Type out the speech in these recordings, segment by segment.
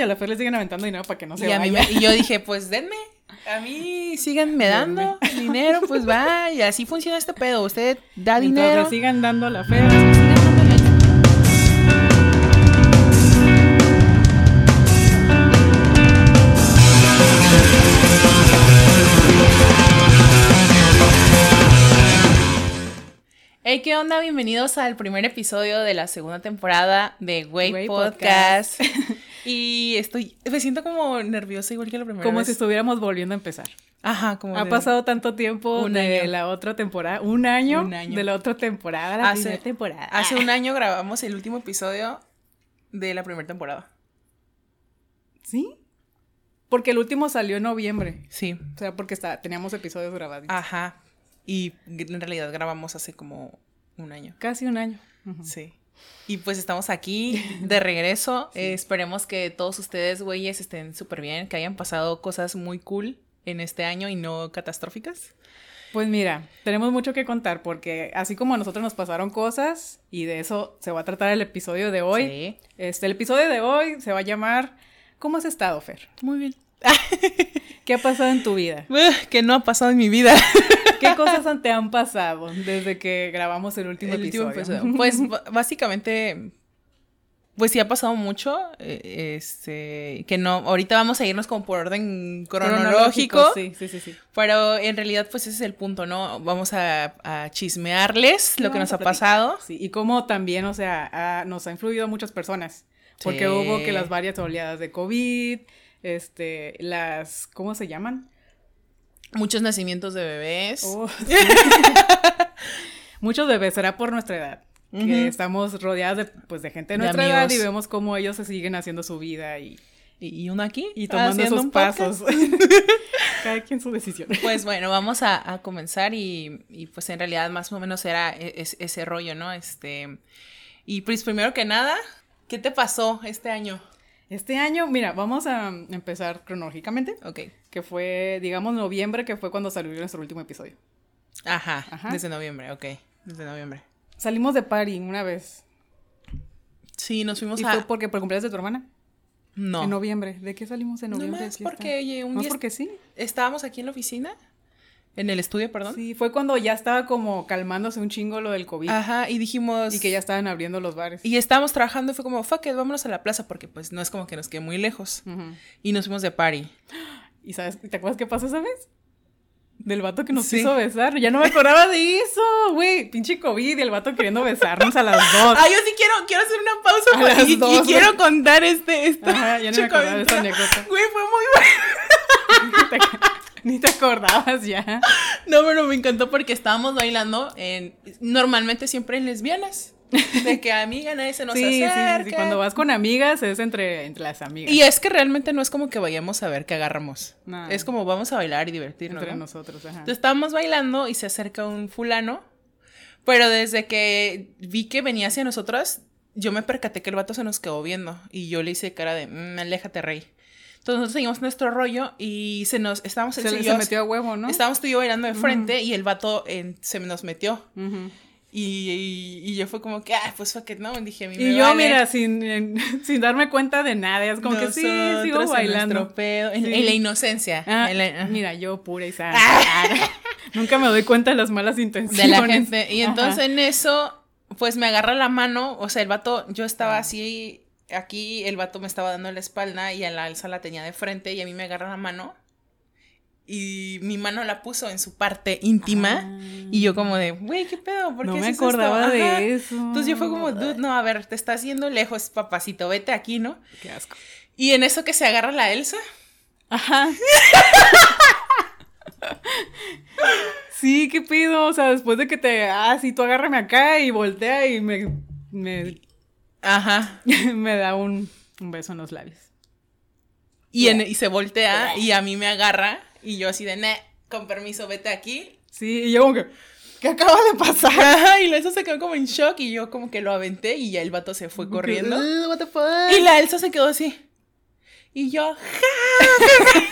y a la Fer le siguen aventando dinero para que no se y, a mí vaya. me- y yo dije, pues denme. A mí síganme dando dinero, pues va. Y así funciona este pedo. Usted da Mientras dinero. le sigan dando a la Fer. Hey, ¿qué onda? Bienvenidos al primer episodio de la segunda temporada de Way, Podcast. y estoy, me siento como nerviosa igual que la primera Como vez. si estuviéramos volviendo a empezar. Ajá, como Ha de- pasado tanto tiempo Un de año. la otra temporada. Un año, Un año. de la otra temporada la Hace- primera temporada. Hace un año grabamos el último episodio de la primera temporada. ¿Sí? Porque el último salió en noviembre. Sí. O sea, porque está, teníamos episodios grabados. Ajá. Y en realidad grabamos hace como un año. Casi un año. Sí. Y pues estamos aquí de regreso. Eh, esperemos que todos ustedes, güeyes, estén súper bien, que hayan pasado cosas muy cool en este año y no catastróficas. Pues mira, tenemos mucho que contar porque así como a nosotros nos pasaron cosas y de eso se va a tratar el episodio de hoy. Sí. Este, el episodio de hoy se va a llamar ¿Cómo has estado, Fer? Muy bien. ¿Qué ha pasado en tu vida? que no ha pasado en mi vida. ¿Qué cosas te han pasado desde que grabamos el último El último episodio? Pues básicamente, pues sí ha pasado mucho. eh, Este, que no, ahorita vamos a irnos como por orden cronológico. Sí, sí, sí, sí. Pero en realidad, pues ese es el punto, ¿no? Vamos a, a chismearles lo que Vamos nos ha pasado. Sí, y cómo también, o sea, ha- nos ha influido a muchas personas. Porque Sí. hubo que las varias oleadas de COVID, este, las, ¿cómo se llaman? Muchos nacimientos de bebés. Oh, sí. Muchos bebés, será por nuestra edad. Que estamos rodeadas de, pues, de gente de nuestra edad y vemos cómo ellos se siguen haciendo su vida y, Y, uno aquí. y tomando podcast. pasos. Cada quien su decisión. Pues bueno, vamos a, a comenzar y, y, pues en realidad más o menos era e- es- ese rollo, ¿no? Este, y pues primero que nada, ¿qué te pasó este año? Este año, mira, vamos a empezar cronológicamente, Ok. Que fue, digamos, noviembre, que fue cuando salió nuestro último episodio. Ajá, Ajá. desde noviembre, ok. Desde noviembre. Salimos de party una vez. Sí, nos fuimos ¿Y a... fue porque por cumpleaños de tu hermana? No. En noviembre. ¿De qué salimos en noviembre? fiesta? porque oye, un ¿No día porque sí? estábamos aquí en la oficina, en el estudio, perdón. Sí, fue cuando ya estaba como calmándose un chingo lo del COVID. Ajá, y dijimos... Y que ya estaban abriendo los bares. Y estábamos trabajando y fue como, fuck it, vámonos a la plaza porque pues no es como que nos quede muy lejos. Y nos fuimos de party. ¿Y sabes, te acuerdas qué pasó esa vez? Del vato que nos Sí. quiso besar. Ya no me acordaba de eso, güey. Pinche COVID y el vato queriendo besarnos a las dos. Ah, yo sí quiero, quiero hacer una pausa A para- las y, y dos, quiero güey. contar este. Ajá, ya no me acordaba de esta anécdota. Güey, fue muy bueno. Ni te- Ni te acordabas ya. No, pero me encantó porque estábamos bailando en normalmente siempre en lesbianas. De que amiga nadie se nos Sí, sí, sí, acerca. sí. Cuando vas con amigas es entre, entre las amigas. Y es que realmente no es como que vayamos a ver qué agarramos. No. Es como vamos a bailar y divertirnos. entre ¿no? nosotros, ajá. Entonces estábamos bailando y se acerca un fulano. Pero desde que vi que venía hacia nosotras, yo me percaté que el vato se nos quedó viendo. Y yo le hice cara de, "Mm, aléjate, rey. Entonces nosotros seguimos nuestro rollo y se nos, estábamos se, se metió a huevo, ¿no? Estábamos tú y yo bailando de frente y el vato se nos metió. Ujú. Y, y, y yo fue como que, ah, pues fuck it, no. Dije, a mí me Y yo, vale. mira, sin, sin darme cuenta de nada, es como que sí, sigo bailando. pedo, en, Sí. en la inocencia. Ah, en la- mira, yo pura y sana. Nunca me doy cuenta de las malas intenciones. de la gente. Y Ajá. entonces en eso, pues me agarra la mano, o sea, el vato, yo estaba así, aquí el vato me estaba dando la espalda y a la alza la tenía de frente y a mí me agarra la mano y mi mano la puso en su parte íntima y yo como de, güey, ¿qué pedo? ¿Por Ah. No qué me haces esto?" acordaba de eso. Entonces yo fue como, dude, no, a ver, te estás yendo lejos, papacito, vete aquí, ¿no? Qué asco. Y en eso que se agarra la Elsa, Ajá. sí, qué pido. O sea, después de que te. Ah, sí, tú agárrame acá y voltea y me. Me, ajá, me da un, un beso en los labios. y, en- y se voltea y a mí me agarra y yo así de, "Nah, con permiso, vete aquí. Sí, y yo como que. ¿Qué acaba de pasar? Y la Elsa se quedó como en shock y yo como que lo aventé y ya el vato se fue corriendo. What the fuck? Y la Elsa se quedó así. Y yo, "Ja".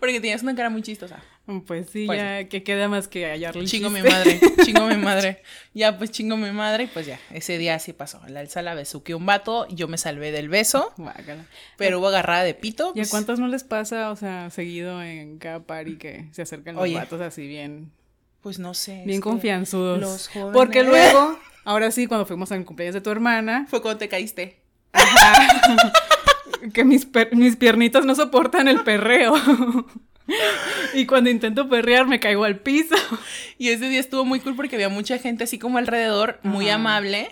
Porque tenías una cara muy chistosa. Pues sí, Pues ya que queda más que hallarle Chingo mi madre, chingo mi madre. Ya, pues chingo mi madre y pues ya, ese día así pasó. La Elsa la besuqueó un vato, yo me salvé del beso, Guácala. pero hubo agarrada de pito. ¿Y a pues, cuántos no les pasa, o sea, seguido en cada party que se acercan los Oye. vatos así bien, Pues no sé. bien confianzudos? los jóvenes- Porque luego, ahora sí, cuando fuimos al cumpleaños de tu hermana, Fue cuando te caíste. que mis, per- mis piernitas no soportan el perreo. Y cuando intento perrear me caigo al piso. Y ese día estuvo muy cool porque había mucha gente así como alrededor, muy Ajá. amable.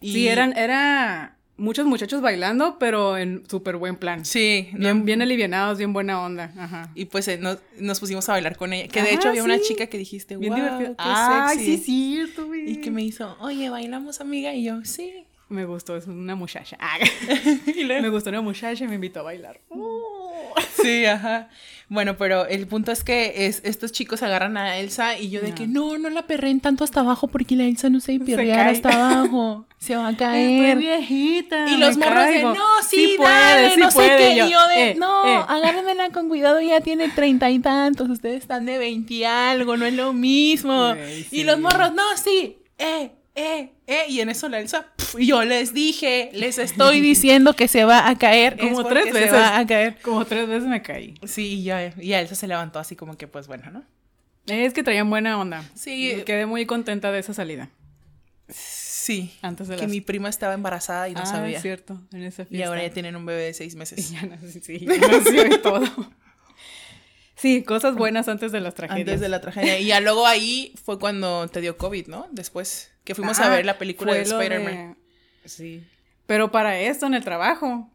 Y... Sí, eran, era muchos muchachos bailando, pero en súper buen plan. Sí, no- Bien, bien alivianados, bien buena onda. Ajá. Y pues eh, nos, nos pusimos a bailar con ella. Que de hecho había una chica que dijiste, Bien wow, divertido. qué Ay, sexy. sí, cierto, güey. Y que me hizo, oye, bailamos amiga. Y yo, sí. Me gustó, es una muchacha. Ah, me gustó una muchacha y me invitó a bailar. Sí, ajá. Bueno, pero el punto es que es, estos chicos agarran a Elsa y yo de No. que no, no la perren tanto hasta abajo porque la Elsa no se perrear cae. hasta abajo. Se va a caer. viejita. Y los morros de, no, sí, puede, dale, sí no sé puede". qué. Y Y yo de, eh, no, eh. agárrenmela con cuidado, ya tiene treinta y tantos, ustedes están de veinte y algo, no es lo mismo. Y sí. los morros, no, sí, eh, eh, eh. Y en eso la Elsa, pf, y yo les dije, les estoy diciendo que se va a caer. Como es tres veces. Se va a caer. Como tres veces me caí. Sí, y ya, y Elsa se levantó así como que, pues bueno, ¿no? Es que traían buena onda. Sí. Quedé muy contenta de esa salida. Sí. Antes de que las- mi prima estaba embarazada y no ah, sabía. es cierto. En esa Y fiesta. ahora ya tienen un bebé de seis Y meses. ya no sé si ya nació y todo. Sí, cosas buenas antes de las tragedias. Antes de la tragedia. Y ya luego ahí fue cuando te dio COVID, ¿no? Después que fuimos a ver la película de Spider-Man. Sí. Pero para esto, en el trabajo,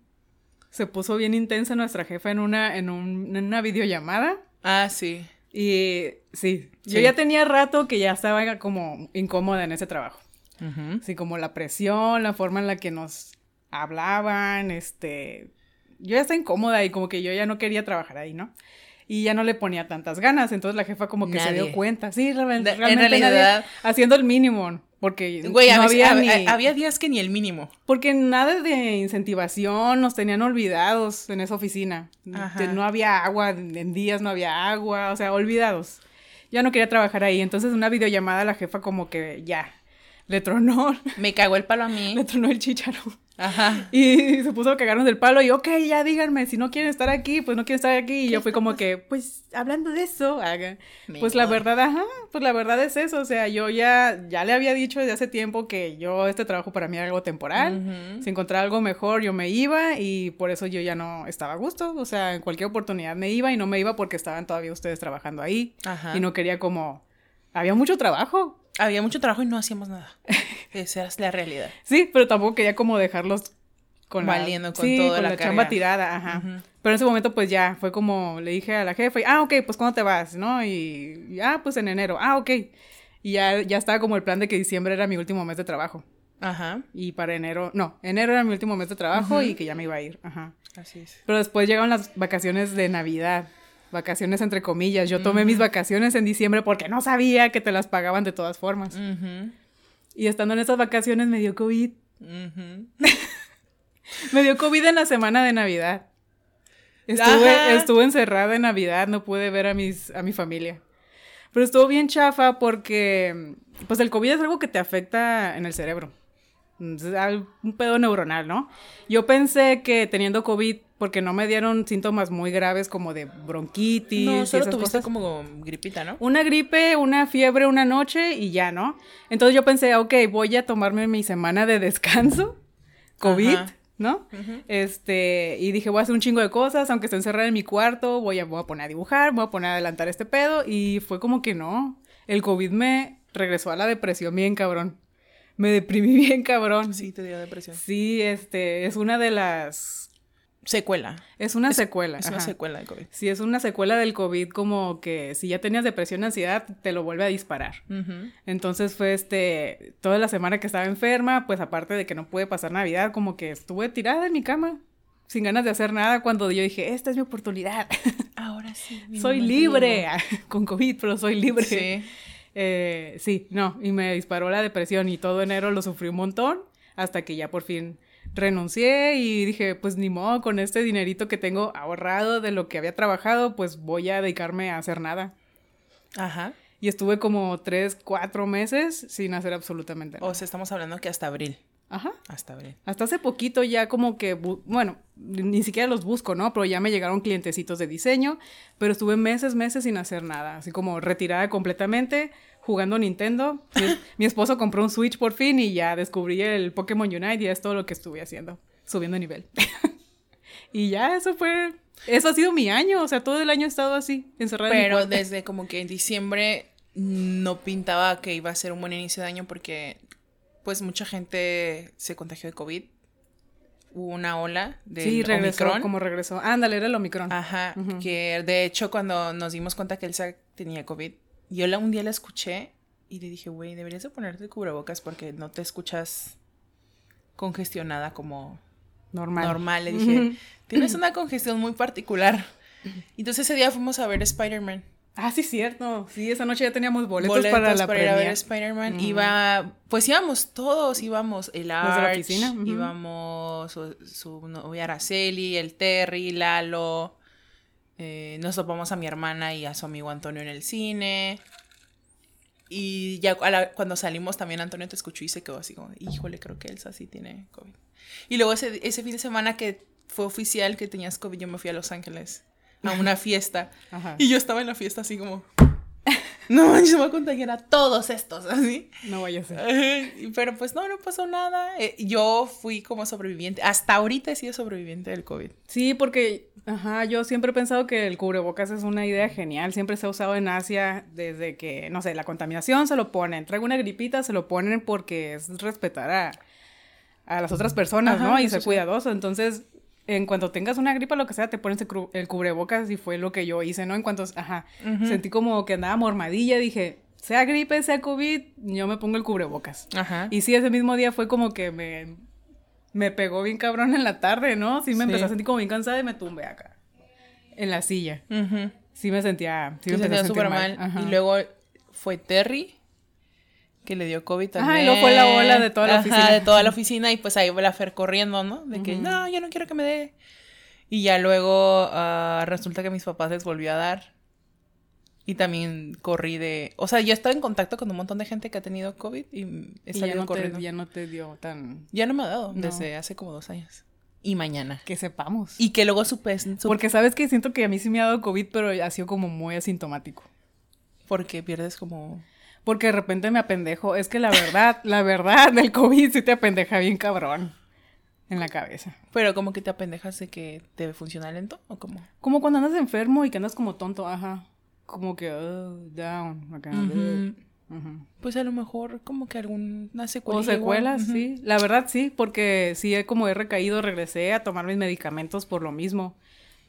se puso bien intensa nuestra jefa en una, en un- en una videollamada. Ah, sí. Y sí, yo ya tenía rato que ya estaba como incómoda en ese trabajo. Ujú. Así como la presión, la forma en la que nos hablaban, este... Yo ya estaba incómoda y como que yo ya no quería trabajar ahí, ¿no? Y ya no le ponía tantas ganas, entonces la jefa como que se dio cuenta. Sí, real- De- en realmente realidad- nadie- haciendo el mínimo, porque Güey, a no había hab- ni... había días que ni el mínimo. Porque nada de incentivación, nos tenían olvidados en esa oficina. Ajá. No había agua, en días no había agua, o sea, olvidados. Ya no quería trabajar ahí, entonces una videollamada la jefa como que ya, le tronó, Me cagó el palo a mí. le tronó el chícharo. Ajá. Y se puso a cagarnos del palo y, ok, ya díganme, si no quieren estar aquí, pues no quieren estar aquí. Y yo fui como que, pues, hablando de eso, haga. Me Pues la verdad, ajá, pues la verdad es eso. O sea, yo ya, ya le había dicho desde hace tiempo que yo, este trabajo para mí era algo temporal. Si encontraba algo mejor, yo me iba y por eso yo ya no estaba a gusto. O sea, en cualquier oportunidad me iba y no me iba porque estaban todavía ustedes trabajando ahí. Ajá. Y no quería como... Había mucho trabajo. Había mucho trabajo y no hacíamos nada. Esa es la realidad. Sí, pero tampoco quería como dejarlos con la, Valiendo con sí, toda con la la, chamba tirada, ajá. Pero en ese momento pues ya fue como le dije a la jefa, ah, ok, pues ¿cuándo te vas? ¿No? Y, y, ah, pues en enero, ah, ok. Y ya, ya estaba como el plan de que diciembre era mi último mes de trabajo. Ajá. Y para enero, no, enero era mi último mes de trabajo y que ya me iba a ir, ajá. Así es. Pero después llegaron las vacaciones de Navidad. Vacaciones entre comillas. Yo tomé mis vacaciones en diciembre porque no sabía que te las pagaban de todas formas. Y estando en esas vacaciones me dio COVID. Me dio COVID en la semana de Navidad. Estuve, Ajá. estuve encerrada en Navidad, no pude ver a, mis, a mi familia. Pero estuvo bien chafa porque, pues el COVID es algo que te afecta en el cerebro. Es un pedo neuronal, ¿no? Yo pensé que teniendo COVID, porque no me dieron síntomas muy graves como de bronquitis No, y solo esas tuviste cosas. como gripita, ¿no? Una gripe, una fiebre una noche y ya, ¿no? Entonces yo pensé, ok, voy a tomarme mi semana de descanso, COVID, Ajá. ¿no? Este, y dije, voy a hacer un chingo de cosas, aunque esté encerrada en mi cuarto, voy a, voy a poner a dibujar, voy a poner a adelantar este pedo, y fue como que no, el COVID me regresó a la depresión bien cabrón, me deprimí bien cabrón. Sí, te dio depresión. Sí, este, es una de las, Secuela. es una secuela. Es una secuela de COVID. Sí, es una secuela del COVID, como que si ya tenías depresión, ansiedad, te lo vuelve a disparar. Entonces fue este, toda la semana que estaba enferma, pues aparte de que no pude pasar Navidad, como que estuve tirada en mi cama, sin ganas de hacer nada, cuando yo dije, esta es mi oportunidad, Ahora sí. soy libre, con COVID, pero soy libre. Sí. Eh, sí, no, y me disparó la depresión y todo enero lo sufrí un montón, hasta que ya por fin renuncié y dije, pues ni modo, con este dinerito que tengo ahorrado de lo que había trabajado, pues voy a dedicarme a hacer nada. Ajá. Y estuve como tres, cuatro meses sin hacer absolutamente nada. O sea, estamos hablando que hasta abril. Ajá. Hasta abril. Hasta hace poquito ya como que, bueno, ni siquiera los busco, ¿no? Pero ya me llegaron clientecitos de diseño, pero estuve meses, meses sin hacer nada, así como retirada completamente, jugando Nintendo. Mi, mi esposo compró un Switch por fin y ya descubrí el Pokémon Unite y es todo lo que estuve haciendo, subiendo nivel. y ya, eso fue, eso ha sido mi año, o sea, todo el año he estado así, encerrada. Pero desde como que en diciembre no pintaba que iba a ser un buen inicio de año porque pues mucha gente se contagió de COVID. Hubo una ola de Sí, regresó, Omicron. como regresó. Ándale, era el Omicron. Ajá, Ujú. que de hecho cuando nos dimos cuenta que Elsa tenía COVID, yo la, un día la escuché y le dije, güey, deberías de ponerte cubrebocas porque no te escuchas congestionada como Normal. normal. Le dije, tienes una congestión muy particular. Entonces ese día fuimos a ver Spider-Man. Ah, sí, cierto. Sí, esa noche ya teníamos boletos, Boletos para la ir a ver. Spider-Man. Iba, pues íbamos todos, íbamos el de la Arch, ujú. íbamos su, su novia Araceli, el Terry, Lalo. Eh, nos topamos a mi hermana y a su amigo Antonio en el cine. Y ya la- cuando salimos también Antonio te escuchó y se quedó así como, híjole, creo que Elsa sí tiene COVID. Y luego ese, ese fin de semana que fue oficial que tenías COVID, yo me fui a Los Ángeles a una fiesta. Ajá. Y yo estaba en la fiesta así como, no manches, se va a contagiar a todos estos, así. No vaya a ser. Pero pues no, no pasó nada. Eh, yo fui como sobreviviente. Hasta ahorita he sido sobreviviente del COVID. Sí, porque, ajá, yo siempre he pensado que el cubrebocas es una idea genial. Siempre se ha usado en Asia desde que, no sé, la contaminación se lo ponen. Traigo una gripita, se lo ponen porque es respetar a, a las otras personas, Ajá, ¿no? Y ser cuidadoso. Entonces, en cuanto tengas una gripa, lo que sea, te pones el, el cubrebocas y fue lo que yo hice, ¿no? En cuanto, ajá, sentí como que andaba mormadilla, dije, sea gripe, sea COVID, yo me pongo el cubrebocas. Ajá. Y sí, ese mismo día fue como que me, me pegó bien cabrón en la tarde, ¿no? Sí me Sí. empecé a sentir como bien cansada y me tumbé acá. En la silla. Sí me sentía, sí me sentía súper mal. Y luego fue Terry, que le dio COVID también. Ajá, y luego fue la ola de toda la Ajá, oficina. de toda la oficina. Y pues ahí va la Fer corriendo, ¿no? De que, no, yo no quiero que me dé. Y ya luego ah, resulta que mis papás les volvió a dar. Y también corrí de... O sea, yo estaba en contacto con un montón de gente que ha tenido COVID y he Y ya salido no, corriendo. te, ya no te dio tan... Ya no me ha dado No. desde hace como dos años. Y mañana. Que sepamos. Y que luego supe, supe Porque sabes que siento que a mí sí me ha dado COVID, pero ha sido como muy asintomático. porque pierdes como... Porque de repente me apendejo. Es que la verdad, la verdad del COVID sí te apendeja bien cabrón. En la cabeza. Pero como que te apendejas de que te funciona lento o como... Como cuando andas enfermo y que andas como tonto, ajá. Como que, oh, down, acá. Ujú. Pues a lo mejor como que alguna secuela. O secuelas, sí. La verdad sí, porque sí, he- como he recaído, regresé a tomar mis medicamentos por lo mismo.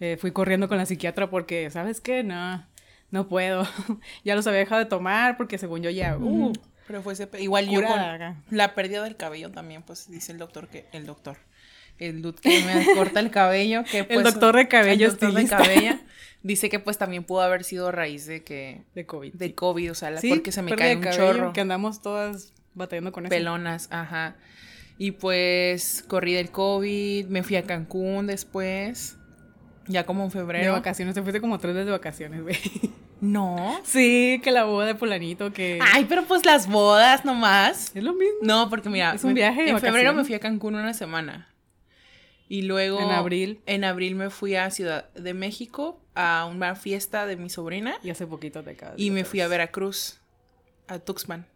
Eh, fui corriendo con la psiquiatra porque, ¿sabes qué? No, no puedo. ya los había dejado de tomar porque según yo ya, uh, Pero fue ese igual yo con la pérdida del cabello también, pues dice el doctor que el doctor, el dude que me corta el cabello, que pues, doctor de cabello el doctor de cabello dice que pues también pudo haber sido a raíz de que de COVID. de COVID, o sea, la- Sí, porque se me cae un cabello, chorro. Que andamos todas batallando con eso. Pelonas, ajá. Y pues corrí del COVID, me fui a Cancún después, ya como en De febrero. vacaciones, te fuiste como tres veces de vacaciones, güey. No. sí, que la boda de Polanito, que... Ay, pero pues las bodas nomás. Es lo mismo. No, porque mira, Es un viaje de en febrero me fui a Cancún una semana. Y luego En abril. En abril me fui a Ciudad de México a una fiesta de mi sobrina Y hace poquito te acabas de y me fui a. Veracruz, a Tuxpan.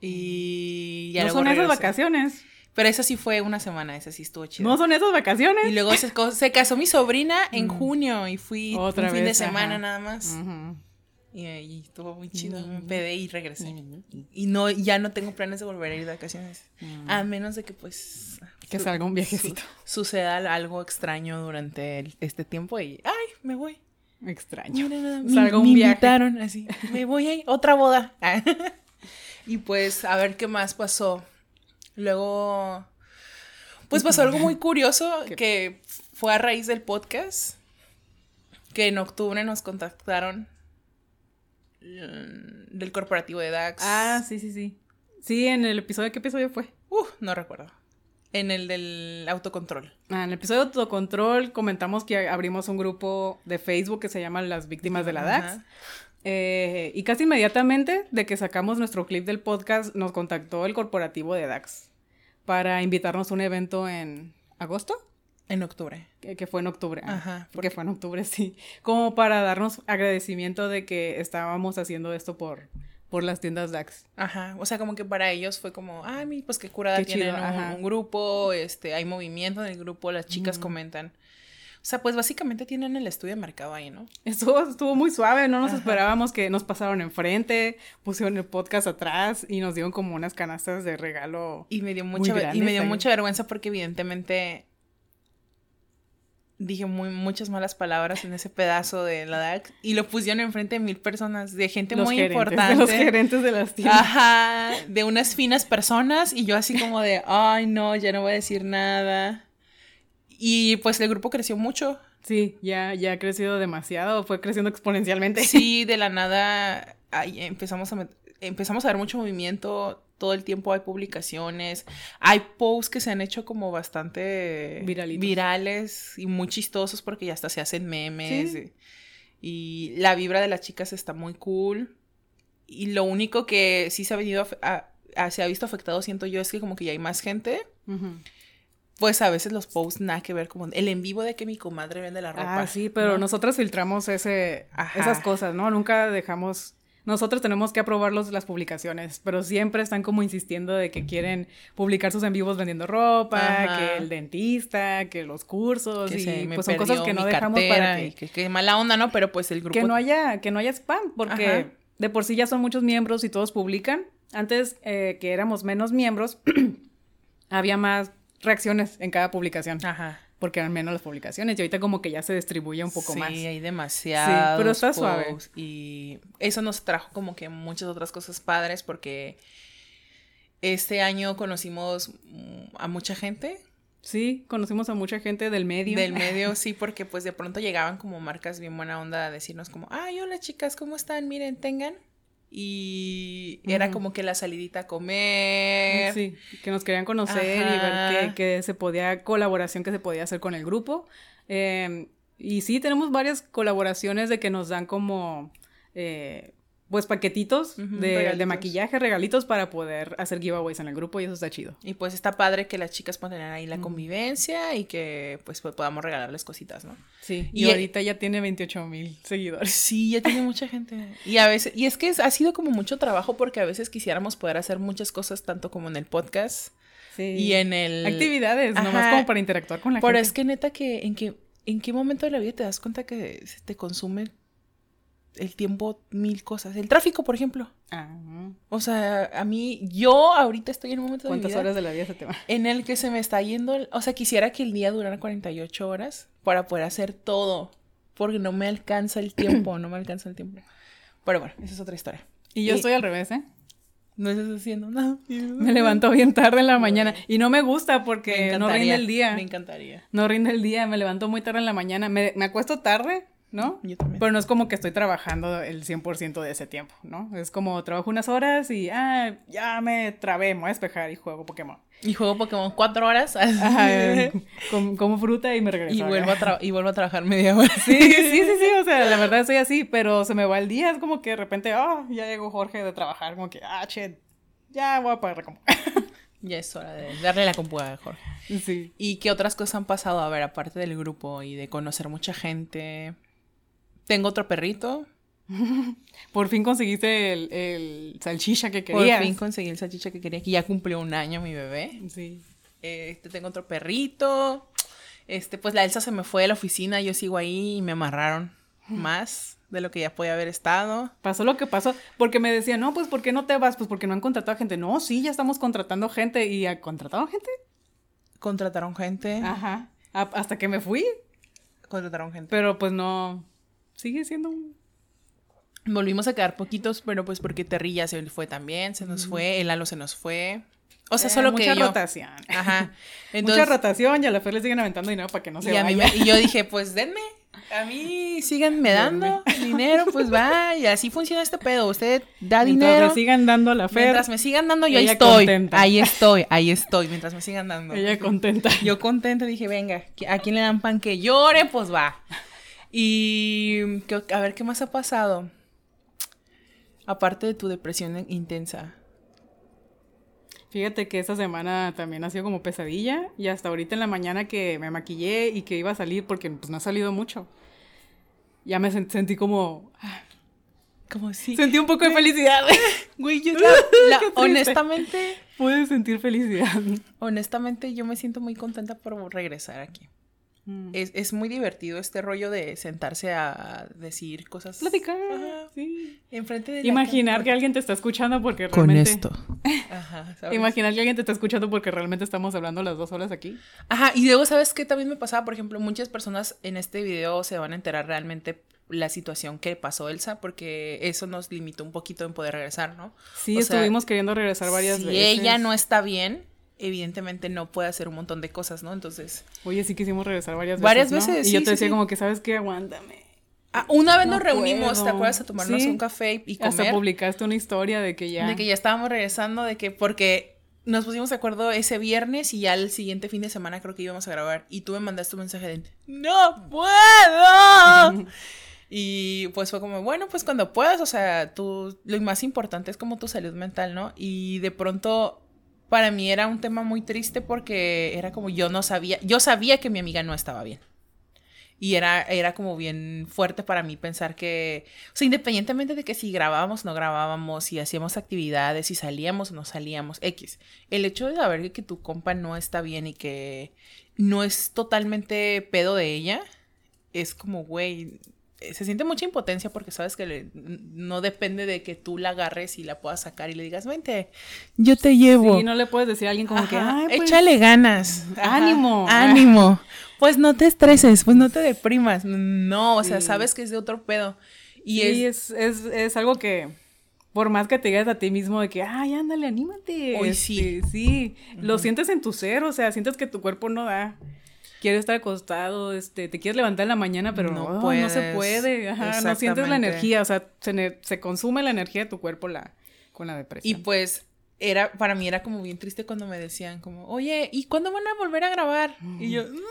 Y ya No son esas regresé. vacaciones. Pero esa sí fue una semana, esa sí estuvo chida. No son esas vacaciones. Y luego se, casó mi sobrina en Mm. junio y fui Otra un fin de vez, semana ajá. nada más. Y, y estuvo muy chido, me pedí y regresé. Y no, ya no tengo planes de volver a ir de vacaciones. Mm. A menos de que pues... Que salga un viajecito. su- suceda algo extraño durante el- este tiempo y... ¡Ay! Me voy. Extraño. Mira, nada, Salga me, un me viaje. invitaron así. Me voy a otra boda. y pues a ver qué más pasó. Luego... Pues pasó algo muy curioso que fue a raíz del podcast. Que en octubre nos contactaron mm, del corporativo de DAX. Ah, sí, sí, sí. Sí, en el episodio, ¿qué episodio fue? Uh, no recuerdo. En el del autocontrol. Ah, en el episodio de autocontrol comentamos que abrimos un grupo de Facebook que se llama Las Víctimas de la DAX. Ajá. Eh, y casi inmediatamente de que sacamos nuestro clip del podcast, nos contactó el corporativo de DAX para invitarnos a un evento en agosto. En octubre. Que, que fue en octubre. Ajá. Porque fue en octubre, sí. Como para darnos agradecimiento de que estábamos haciendo esto por, por las tiendas DAX. Ajá, o sea, como que para ellos fue como, ay, pues qué curada Qué tienen chido, un grupo, este, hay movimiento en el grupo, las chicas comentan. O sea, pues básicamente tienen el estudio de mercado ahí, ¿no? Estuvo, estuvo muy suave, no nos Ajá. esperábamos que nos pasaron enfrente, pusieron el podcast atrás y nos dieron como unas canastas de regalo. Y me dio mucha, y me dio mucha vergüenza porque evidentemente dije muy, muchas malas palabras en ese pedazo de la DAX y lo pusieron enfrente de mil personas, de gente los muy gerentes, importante. de los gerentes de las tiendas. Ajá, de unas finas personas y yo así como de, ay no, ya no voy a decir nada. Y pues el grupo creció mucho. Sí, ya, ya ha crecido demasiado, fue creciendo exponencialmente. Sí, de la nada ahí empezamos a, empezamos a ver mucho movimiento, todo el tiempo hay publicaciones, hay posts que se han hecho como bastante Viralitos. virales y muy chistosos porque ya hasta se hacen memes Sí. y, y la vibra de las chicas está muy cool. Y lo único que sí se ha venido af- a- a- se ha visto afectado, siento yo, es que como que ya hay más gente. Ujú. Pues a veces los posts nada que ver, como el en vivo de que mi comadre vende la ropa. Ah, sí, pero ¿no? nosotros filtramos ese, Ajá. esas cosas, ¿no? Nunca dejamos... Nosotros tenemos que aprobar los- las publicaciones, pero siempre están como insistiendo de que quieren publicar sus en vivos vendiendo ropa, Ajá. que el dentista, que los cursos, que y pues son cosas que no dejamos para que, que, que mala onda, ¿no? Pero pues el grupo que no haya que no haya spam, porque Ajá. de por sí ya son muchos miembros y todos publican. Antes eh, que éramos menos miembros, había más reacciones en cada publicación, Ajá. porque eran menos las publicaciones y ahorita como que ya se distribuye un poco sí, más. hay demasiados. Sí, pero está suave. Y eso nos trajo como que muchas otras cosas padres porque este año conocimos a mucha gente Sí, conocimos a mucha gente del medio. del medio, sí, porque pues de pronto llegaban como marcas bien buena onda a decirnos como, ay, hola chicas, ¿cómo están? Miren, tengan. Y era como que la salidita a comer. Sí, que nos querían conocer y ver que, que se podía, colaboración que se podía hacer con el grupo. Eh, y sí, tenemos varias colaboraciones de que nos dan como, eh, pues, paquetitos de, maquillaje, regalitos para poder hacer giveaways en el grupo y eso está chido. Y pues está padre que las chicas puedan tener ahí la convivencia y que pues po- podamos regalarles cositas, ¿no? Sí, Y- y, ahorita ya tiene 28 mil seguidores. Sí, ya tiene mucha gente. Y a veces, y es que ha sido como mucho trabajo porque a veces quisiéramos poder hacer muchas cosas tanto como en el podcast Sí. y en el... Actividades, nomás Ajá. como para interactuar con la Pero gente. es que neta que en que en qué momento de la vida te das cuenta que se te consume el tiempo mil cosas. El tráfico, por ejemplo. Ah, O sea, a mí, yo ahorita estoy en un momento de mi ¿Cuántas vida horas de la vida se te va? en el que se me está yendo, o sea, quisiera que el día durara 48 horas para poder hacer todo, porque no me alcanza el tiempo, no me alcanza el tiempo. Pero bueno, esa es otra historia. Y yo Y- estoy al revés, ¿eh? No estás haciendo nada. Me levanto bien tarde en la mañana y no me gusta Me porque no encantaría, rinde el día. Me encantaría. No rinde el día, me levanto muy tarde en la mañana. Me, me acuesto tarde, ¿no? Yo también. Pero no es como que estoy trabajando el 100% de ese tiempo, ¿no? Es como trabajo unas horas y, ah, ya me trabé, me voy a despejar y juego Pokémon. Y juego Pokémon cuatro horas. Ajá, com- como fruta y me regreso. y, vuelvo a y vuelvo a trabajar media hora. Sí, sí, sí, sí, o sea, la verdad soy así, pero se me va el día, es como que de repente, ah, ya llegó Jorge de trabajar, como que, ah, che, ya voy a pagar la compu. Ya es hora de darle la compu a Jorge. Sí. ¿Y qué otras cosas han pasado? A ver, aparte del grupo y de conocer mucha gente. Tengo otro perrito. Por fin conseguiste el, el salchicha que Por querías. fin conseguí el salchicha que quería, que ya cumplió un año mi bebé. Sí. Este, tengo otro perrito. Este, pues la Elsa se me fue de la oficina, yo sigo ahí y me amarraron más de lo que ya podía haber estado. Pasó lo que pasó, porque me decían, no, pues, ¿por qué no te vas? Pues porque no han contratado gente. No, sí, ya estamos contratando gente. ¿Y ha contratado gente? Contrataron gente. Ajá. A- hasta que me fui, Contrataron gente. pero pues no, sigue siendo un... Volvimos a quedar poquitos, pero pues porque Terry ya se fue también, se nos fue, el Lalo se nos fue. O sea, Eh, solo mucha que yo. rotación. Ajá. mucha rotación y a la Fer le siguen aventando dinero para que no se y, a mí vaya. me- y yo dije, pues denme. A mí síganme dando dinero, pues va. Y así funciona este pedo. Usted da Mientras dinero. le sigan dando a la Fer, Mientras me sigan dando, yo ahí estoy. contenta. Ahí estoy, ahí estoy. Mientras me sigan dando. ella contenta. Yo contenta dije, venga, ¿a quién le dan pan que llore? Pues va. Y a ver qué más ha pasado. Aparte de tu depresión intensa. Fíjate que esta semana también ha sido como pesadilla y hasta ahorita en la mañana que me maquillé y que iba a salir porque pues no ha salido mucho. Ya me sentí como... Como si... Sentí un poco de felicidad. Güey, yo honestamente... Puedes sentir felicidad. Honestamente, yo me siento muy contenta por regresar aquí. Mm. Es, muy divertido este rollo de sentarse a decir cosas. Platicar. sí. Enfrente de Imaginar que alguien te está escuchando porque realmente. Con esto. Ajá, Imaginar que alguien te está escuchando porque realmente estamos hablando las dos horas aquí. Ajá, y luego, ¿sabes qué también me pasaba? Por ejemplo, muchas personas en este video se van a enterar realmente la situación que pasó Elsa, porque eso nos limitó un poquito en poder regresar, ¿no? Sí, estuvimos queriendo regresar varias veces. Si ella no está bien, evidentemente no puede hacer un montón de cosas, ¿no? Entonces. Oye, sí quisimos regresar varias veces. Varias veces. Y yo te decía como que, ¿sabes qué? Aguántame. Ah, una vez nos reunimos, ¿te acuerdas? A tomarnos un café y comer. Hasta publicaste una historia de que ya. De que ya estábamos regresando, de que porque nos pusimos de acuerdo ese viernes y ya el siguiente fin de semana creo que íbamos a grabar. Y tú me mandaste un mensaje de ¡No puedo! y pues fue como, bueno, pues cuando puedas, o sea, tú, lo más importante es como tu salud mental, ¿no? Y de pronto para mí era un tema muy triste porque era como yo no sabía, yo sabía que mi amiga no estaba bien. Y era, era como bien fuerte para mí pensar que, o sea, independientemente de que si grabábamos no grabábamos, si hacíamos actividades, si salíamos o no salíamos, X, el hecho de saber que tu compa no está bien y que no es totalmente pedo de ella, es como, güey, se siente mucha impotencia porque sabes que no depende de que tú la agarres y la puedas sacar y le digas, vente, yo te llevo. Sí, no le puedes decir a alguien como que, pues, échale ganas. ánimo. Ánimo. Pues no te estreses, pues no te deprimas. No, o sea, sabes que es de otro pedo. Y es... Es, es, algo que, por más que te digas a ti mismo de que, ay, ándale, anímate. Hoy sí. Este, sí, lo sientes en tu ser, o sea, sientes que tu cuerpo no da quieres estar acostado, este, te quieres levantar en la mañana, pero no, no se puede, Ajá, no sientes la energía, o sea, se, se, consume la energía de tu cuerpo la, con la depresión. Y pues era, para mí era como bien triste cuando me decían como, oye, ¿y cuándo van a volver a grabar? Y yo, no,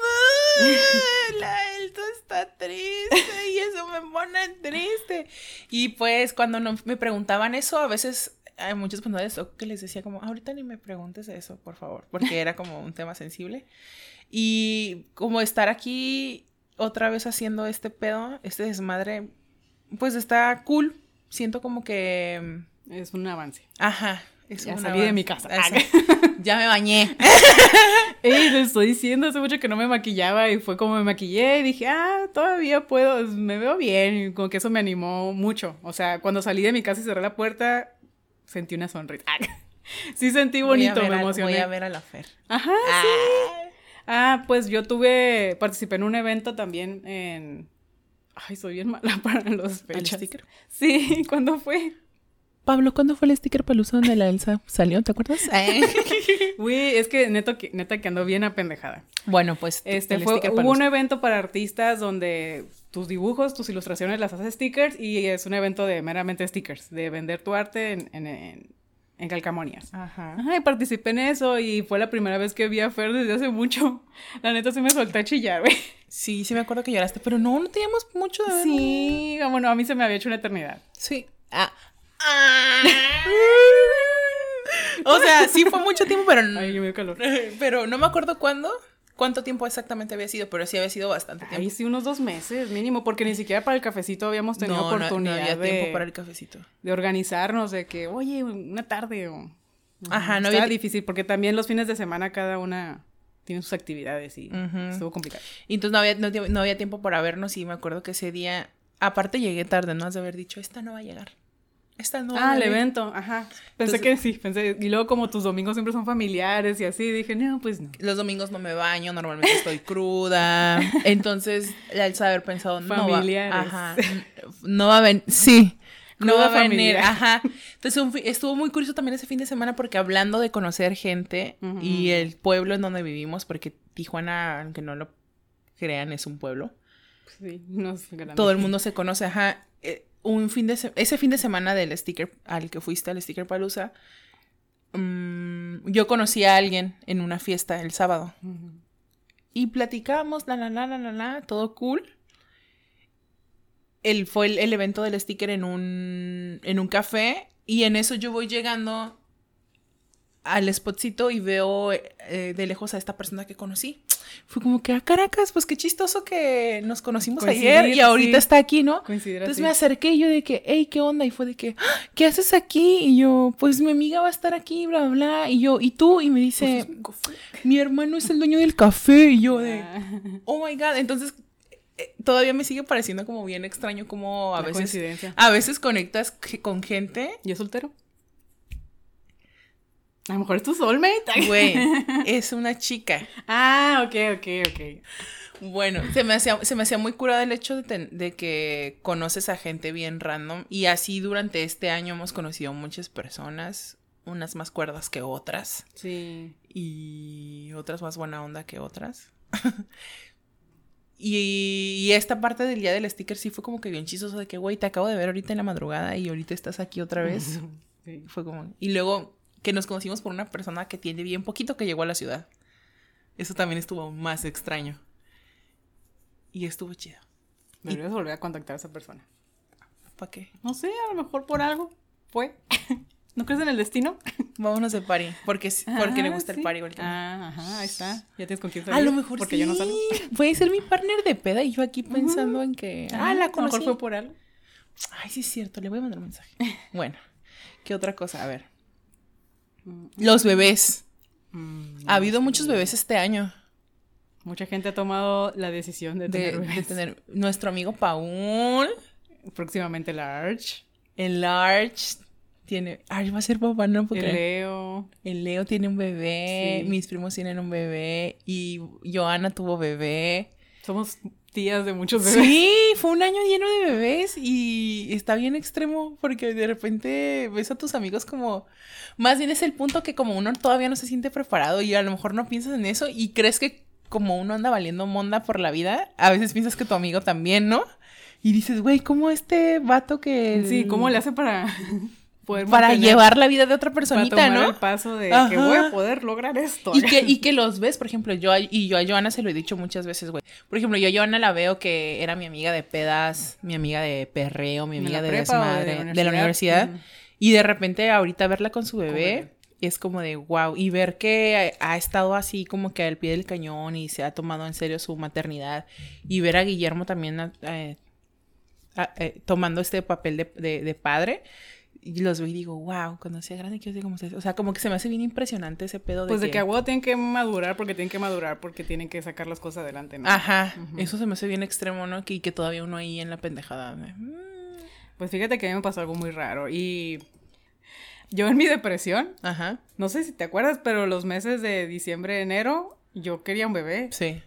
la esto está triste y eso me pone triste. Y pues cuando no, me preguntaban eso, a veces hay muchas personas que les decía como, ahorita ni me preguntes eso, por favor, porque era como un tema sensible. Y como estar aquí otra vez haciendo este pedo, este desmadre, pues está cool. Siento como que... Es un avance. Ajá. Es ya salí de mi casa. ya me bañé. Ey, le estoy diciendo hace mucho que no me maquillaba y fue como me maquillé y dije, ah, todavía puedo, me veo bien. Y como que eso me animó mucho. O sea, cuando salí de mi casa y cerré la puerta, sentí una sonrisa. sí sentí bonito, me emocioné. voy a ver a la Fer. Ajá, sí. Ah. Pues yo tuve, participé en un evento también en... Ay, soy bien mala para los fechas. ¿El sticker? Sí, ¿cuándo fue? Pablo, ¿cuándo fue el sticker pelusa donde la Elsa salió? ¿Te acuerdas? Uy, es que neto, neta que ando bien apendejada. Bueno, pues este fue, hubo un evento para artistas donde tus dibujos, tus ilustraciones las haces stickers y es un evento de meramente stickers, de vender tu arte en en Calcamonías. Ajá. Ajá, y participé en eso y fue la primera vez que vi a Fer desde hace mucho. La neta se me soltó a chillar, güey. Sí, sí me acuerdo que lloraste, pero no, no teníamos mucho de Sí, ah, bueno, a mí se me había hecho una eternidad. Sí. Ah. o sea, sí fue mucho tiempo, pero no. Ay, me dio calor. Pero no me acuerdo cuándo cuánto tiempo exactamente había sido, pero sí había sido bastante tiempo. Ahí sí, unos dos meses mínimo, porque ni siquiera para el cafecito habíamos tenido oportunidad no, había de, tiempo para el cafecito. De organizarnos, de que, oye, una tarde o... Ajá, no había... difícil, porque también los fines de semana cada una tiene sus actividades y estuvo complicado. Y entonces no había, no, había tiempo para vernos y me acuerdo que ese día, aparte llegué tarde, ¿no? Has de haber dicho, esta no va a llegar. Esta no. Ah, el evento, ajá. Pensé que sí, pensé. Y luego, como tus domingos siempre son familiares y así, dije, no, pues no. Los domingos no me baño, normalmente estoy cruda. Entonces, al saber pensado, no va, ajá, no va a venir. Sí. No va a venir, ajá. Entonces estuvo muy curioso también ese fin de semana porque hablando de conocer gente y el pueblo en donde vivimos, porque Tijuana, aunque no lo crean, es un pueblo. Sí, no sé. Todo el mundo se conoce, ajá. Eh, un fin de ese fin de semana del sticker al que fuiste al sticker palusa mm, yo conocí a alguien en una fiesta el sábado. Y platicamos la la la la la la todo cool. El, fue el, el evento del sticker en un, en un café y en eso yo voy llegando al spotcito y veo eh, de lejos a esta persona que conocí. Fue como que, ah, Caracas, pues qué chistoso que nos conocimos ayer y ahorita sí. está aquí, ¿no? Coincidir Entonces así. me acerqué y yo de que, hey, ¿qué onda? Y fue de que, "Ah, ¿qué haces aquí? Y yo, pues mi amiga va a estar aquí, bla, bla. Y yo, ¿y tú? Y me dice, mi hermano es el dueño del café. Y yo de, Ah, oh my god. Entonces, eh, todavía me sigue pareciendo como bien extraño como a la veces, a veces conectas con gente. ¿Y es soltero? A lo mejor es tu soulmate. Güey, es una chica. Ah, ok, ok, ok. Bueno, se me hacía, se me hacía muy curada el hecho de, ten- de que conoces a gente bien random. Y así durante este año hemos conocido muchas personas, unas más cuerdas que otras. Sí. y otras más buena onda que otras. y, y esta parte del día del sticker sí fue como que bien chistoso de que, güey, te acabo de ver ahorita en la madrugada y ahorita estás aquí otra vez. Sí. Fue como... Y luego que nos conocimos por una persona que tiene bien poquito que llegó a la ciudad. Eso también estuvo más extraño. Y estuvo chido. Deberías volver a contactar a esa persona. ¿Para qué? No sé, a lo mejor por algo. Fue. ¿No crees en el destino? Vámonos de party. Porque, porque le Ah, gusta sí. el party. igual que a. Ah, ajá, ahí está. Ya tienes con quién A salir. lo mejor Porque sí. yo no salgo. Puede ser mi partner de peda y yo aquí pensando en que... Ah, la a lo mejor conocí. fue por algo. Ay, sí es cierto, le voy a mandar un mensaje. Bueno, ¿qué otra cosa? A ver. Mm, Los bebés. mm, Ha habido muchos bebés este año. Mucha gente ha tomado la decisión de, De, tener de bebés. tener nuestro amigo Paul, Próximamente la Arch, el Arch, tiene... Arch va a ser papá, no puedo el. Leo. El Leo tiene un bebé, Sí. mis primos tienen un bebé y Joana tuvo bebé. Somos tías de muchos bebés. Sí, fue un año lleno de bebés y está bien extremo porque de repente ves a tus amigos como... Más bien es el punto que como uno todavía no se siente preparado y a lo mejor no piensas en eso y crees que como uno anda valiendo monda por la vida, a veces piensas que tu amigo también, ¿no? Y dices, güey, ¿cómo este vato que... Sí, ¿cómo le hace para poder Para mantener- llevar la vida de otra para personita, tomar ¿no? el paso de Ajá. que voy a poder lograr esto? Y que, y que los ves, por ejemplo, yo a- y yo a Joana se lo he dicho muchas veces, güey. Por ejemplo, yo a Joana la veo que era mi amiga de pedas, mi amiga de perreo, mi ¿En amiga de la desmadre, de la universidad? Mm. Y de repente ahorita verla con su bebé es como de wow. Y ver que ha ha estado así como que al pie del cañón y se ha tomado en serio su maternidad. Y ver a Guillermo también eh, eh, tomando este papel de- de padre. Y los veo y digo, wow, cuando sea grande quiero ser como ustedes. O sea, como que se me hace bien impresionante ese pedo de Pues de que... que a huevo tienen que madurar porque tienen que madurar porque tienen que sacar las cosas adelante, ¿no? Ajá, eso se me hace bien extremo, ¿no? Que, que todavía uno ahí en la pendejada. de, mm, Pues fíjate que a mí me pasó algo muy raro y yo en mi depresión, Ajá, no sé si te acuerdas, pero los meses de diciembre, enero, yo quería un bebé. sí.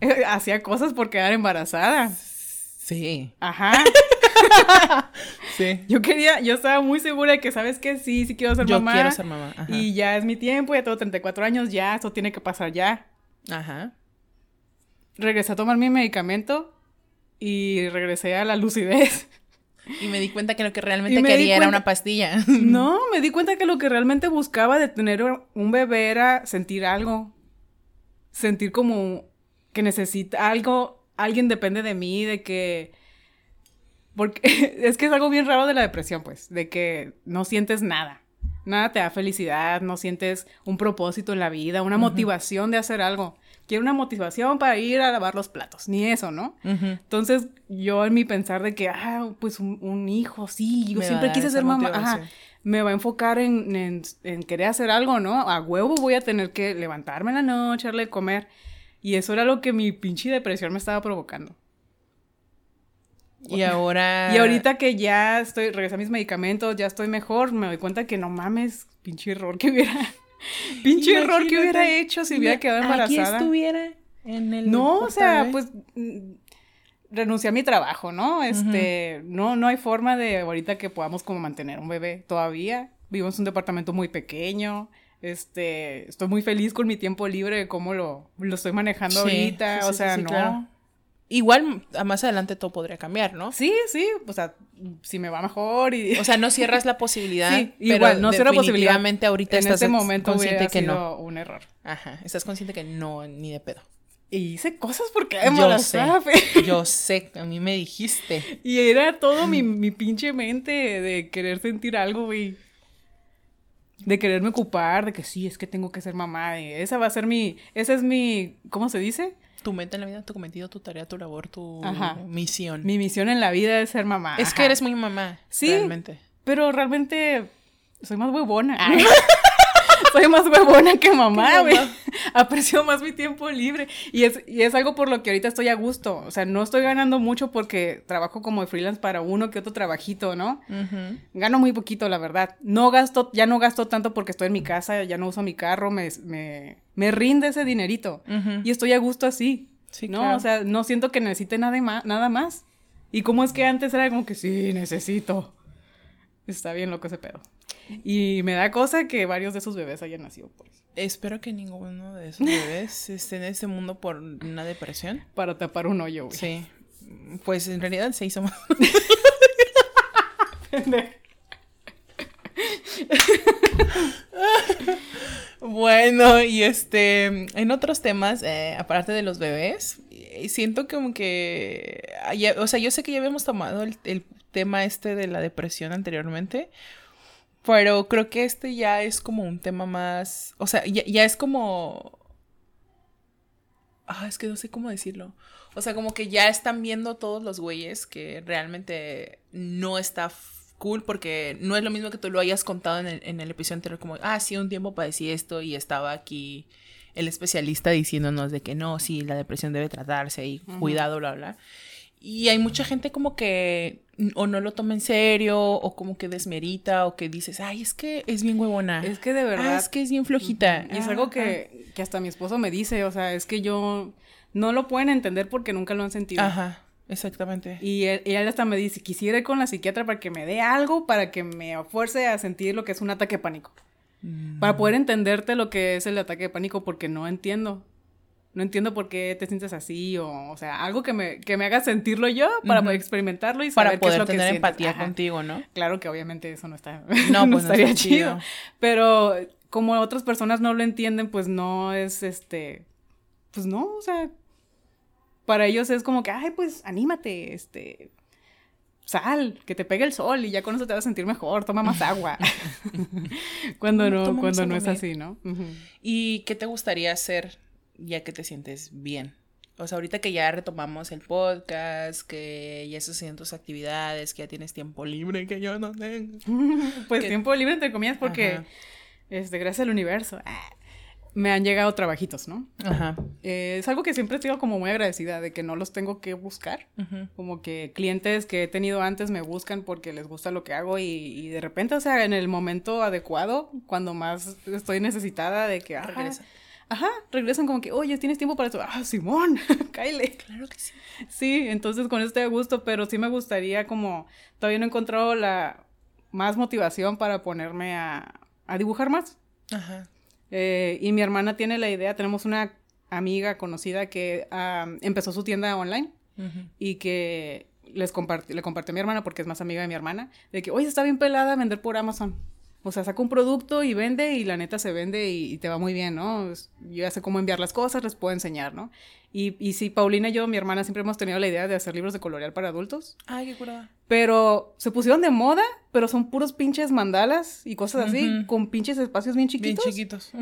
Hacía cosas por quedar embarazada. Sí. Ajá. Sí. Yo quería, yo estaba muy segura de que, ¿sabes qué? Sí, sí quiero ser Yo mamá. quiero ser mamá. Ajá. Y ya es mi tiempo, ya tengo 34 años, ya, esto tiene que pasar ya. Ajá. Regresé a tomar mi medicamento y regresé a la lucidez. Y me di cuenta que lo que realmente quería era una pastilla. No, me di cuenta que lo que realmente buscaba de tener un bebé era sentir algo. Sentir como que necesita algo, alguien depende de mí, de que... Porque es que es algo bien raro de la depresión, pues, de que no sientes nada. Nada te da felicidad, no sientes un propósito en la vida, una motivación de hacer algo. Quiero una motivación para ir a lavar los platos, ni eso, ¿no? Entonces, yo en mi pensar de que, ah, pues un, un hijo, sí, yo Me siempre quise ser mamá, ajá, me va a enfocar en, en, en querer hacer algo, ¿no? A huevo voy a tener que levantarme en la noche, darle de comer. Y eso era lo que mi pinche depresión me estaba provocando. Y ahora. Y ahorita que ya estoy, regresé a mis medicamentos, ya estoy mejor, me doy cuenta que no mames, pinche error que hubiera, pinche error que hubiera hecho si hubiera quedado Aquí embarazada. estuviera en el. No, o sea, pues renuncié a mi trabajo, ¿no? Este, no, no hay forma de ahorita que podamos como mantener un bebé todavía. Vivimos en un departamento muy pequeño. Este, estoy muy feliz con mi tiempo libre de cómo lo, lo estoy manejando Sí, ahorita. sí, o sea, sí, no. claro. Igual más adelante todo podría cambiar, ¿no? Sí, sí, o sea, si me va mejor y O sea, no cierras la posibilidad. Sí, pero igual, no cierro posibilidad. ahorita en estás este momento consciente que sido no. un error. Ajá, estás consciente que no, ni de pedo. Y hice cosas porque yo sé, yo sé, a mí me dijiste. Y era todo mi, mi pinche mente de querer sentir algo, güey. De quererme ocupar, de que sí, es que tengo que ser mamá. Y esa va a ser mi, esa es mi, ¿cómo se dice? Tu mente en la vida, tu cometido, tu tarea, tu labor, tu misión. Mi misión en la vida es ser mamá. Es que eres muy mamá. Sí. Realmente. Pero realmente soy más huevona. soy más huevona que mamá, güey. Aprecio más mi tiempo libre. Y es, y es algo por lo que ahorita estoy a gusto. O sea, no estoy ganando mucho porque trabajo como freelance para uno que otro trabajito, ¿no? Gano muy poquito, la verdad. No gasto, ya no gasto tanto porque estoy en mi casa, ya no uso mi carro, me, me, me rinde ese dinerito. Y estoy a gusto así. Sí, ¿no? O sea, no siento que necesite nada, más, nada más. Y como es que antes era como que sí, necesito. Está bien loco ese pedo. Y me da cosa que varios de esos bebés hayan nacido por eso. Espero que ninguno de esos bebés esté en este mundo por una depresión. Para tapar un hoyo, güey. Sí. Pues en realidad se hizo más. bueno, y este, en otros temas, eh, aparte de los bebés, eh, siento como que, o sea, yo sé que ya habíamos tomado el, el tema este de la depresión anteriormente, pero creo que este ya es como un tema más. O sea, ya, es como. Ah, es que no sé cómo decirlo. O sea, como que ya están viendo todos los güeyes que realmente no está cool porque no es lo mismo que tú lo hayas contado en el, en el episodio anterior como, ah, sí, un tiempo padecí esto y estaba aquí el especialista diciéndonos de que no, sí, la depresión debe tratarse y cuidado, bla, bla. Y hay mucha gente como que o no lo toma en serio, o como que desmerita, o que dices, ay, es que es bien huevona. Es que de verdad. es que es bien flojita. Y es algo que, que, hasta mi esposo me dice, o sea, es que yo no lo pueden entender porque nunca lo han sentido. Ajá, exactamente. Y él, y él hasta me dice, quisiera ir con la psiquiatra para que me dé algo, para que me fuerce a sentir lo que es un ataque de pánico. Mm. Para poder entenderte lo que es el ataque de pánico, porque no entiendo no entiendo por qué te sientes así o, o sea, algo que me, que me haga sentirlo yo para poder experimentarlo y saber para poder qué es lo tener empatía contigo, ¿no? Claro que obviamente eso no está, no, pues estaría chido. Pero como otras personas no lo entienden, pues no es este, pues no, o sea, para ellos es como que, ay, pues anímate, este, sal, que te pegue el sol y ya con eso te vas a sentir mejor, toma más agua. cuando no, cuando no es así, ¿no? ¿Y qué te gustaría hacer ya que te sientes bien. O sea, ahorita que ya retomamos el podcast, que ya estás haciendo tus actividades, que ya tienes tiempo libre, que yo no tengo. pues tiempo libre entre comillas porque, este, gracias al universo, ah, me han llegado trabajitos, ¿no? Ajá. Eh, es algo que siempre he sido como muy agradecida de que no los tengo que buscar. Como que clientes que he tenido antes me buscan porque les gusta lo que hago y, de repente, o sea, en el momento adecuado, cuando más estoy necesitada de que, regresa ajá, regresan como que, oye, ¿tienes tiempo para eso? Ah, Simón, cáile. Claro que sí. Sí, entonces con esto de gusto, pero sí me gustaría como, todavía no he encontrado la más motivación para ponerme a, a dibujar más. Ajá. Eh, y mi hermana tiene la idea, tenemos una amiga conocida que empezó su tienda online y que les le compartió a mi hermana porque es más amiga de mi hermana, de que, oye, está bien pelada vender por Amazon. O sea, saca un producto y vende y la neta se vende y, te va muy bien, ¿no? Yo ya sé cómo enviar las cosas, les puedo enseñar, ¿no? Y, y sí, Paulina y yo, mi hermana, siempre hemos tenido la idea de hacer libros de colorear para adultos. Ay, qué curada. Pero se pusieron de moda, pero son puros pinches mandalas y cosas así, con pinches espacios bien chiquitos. Bien chiquitos.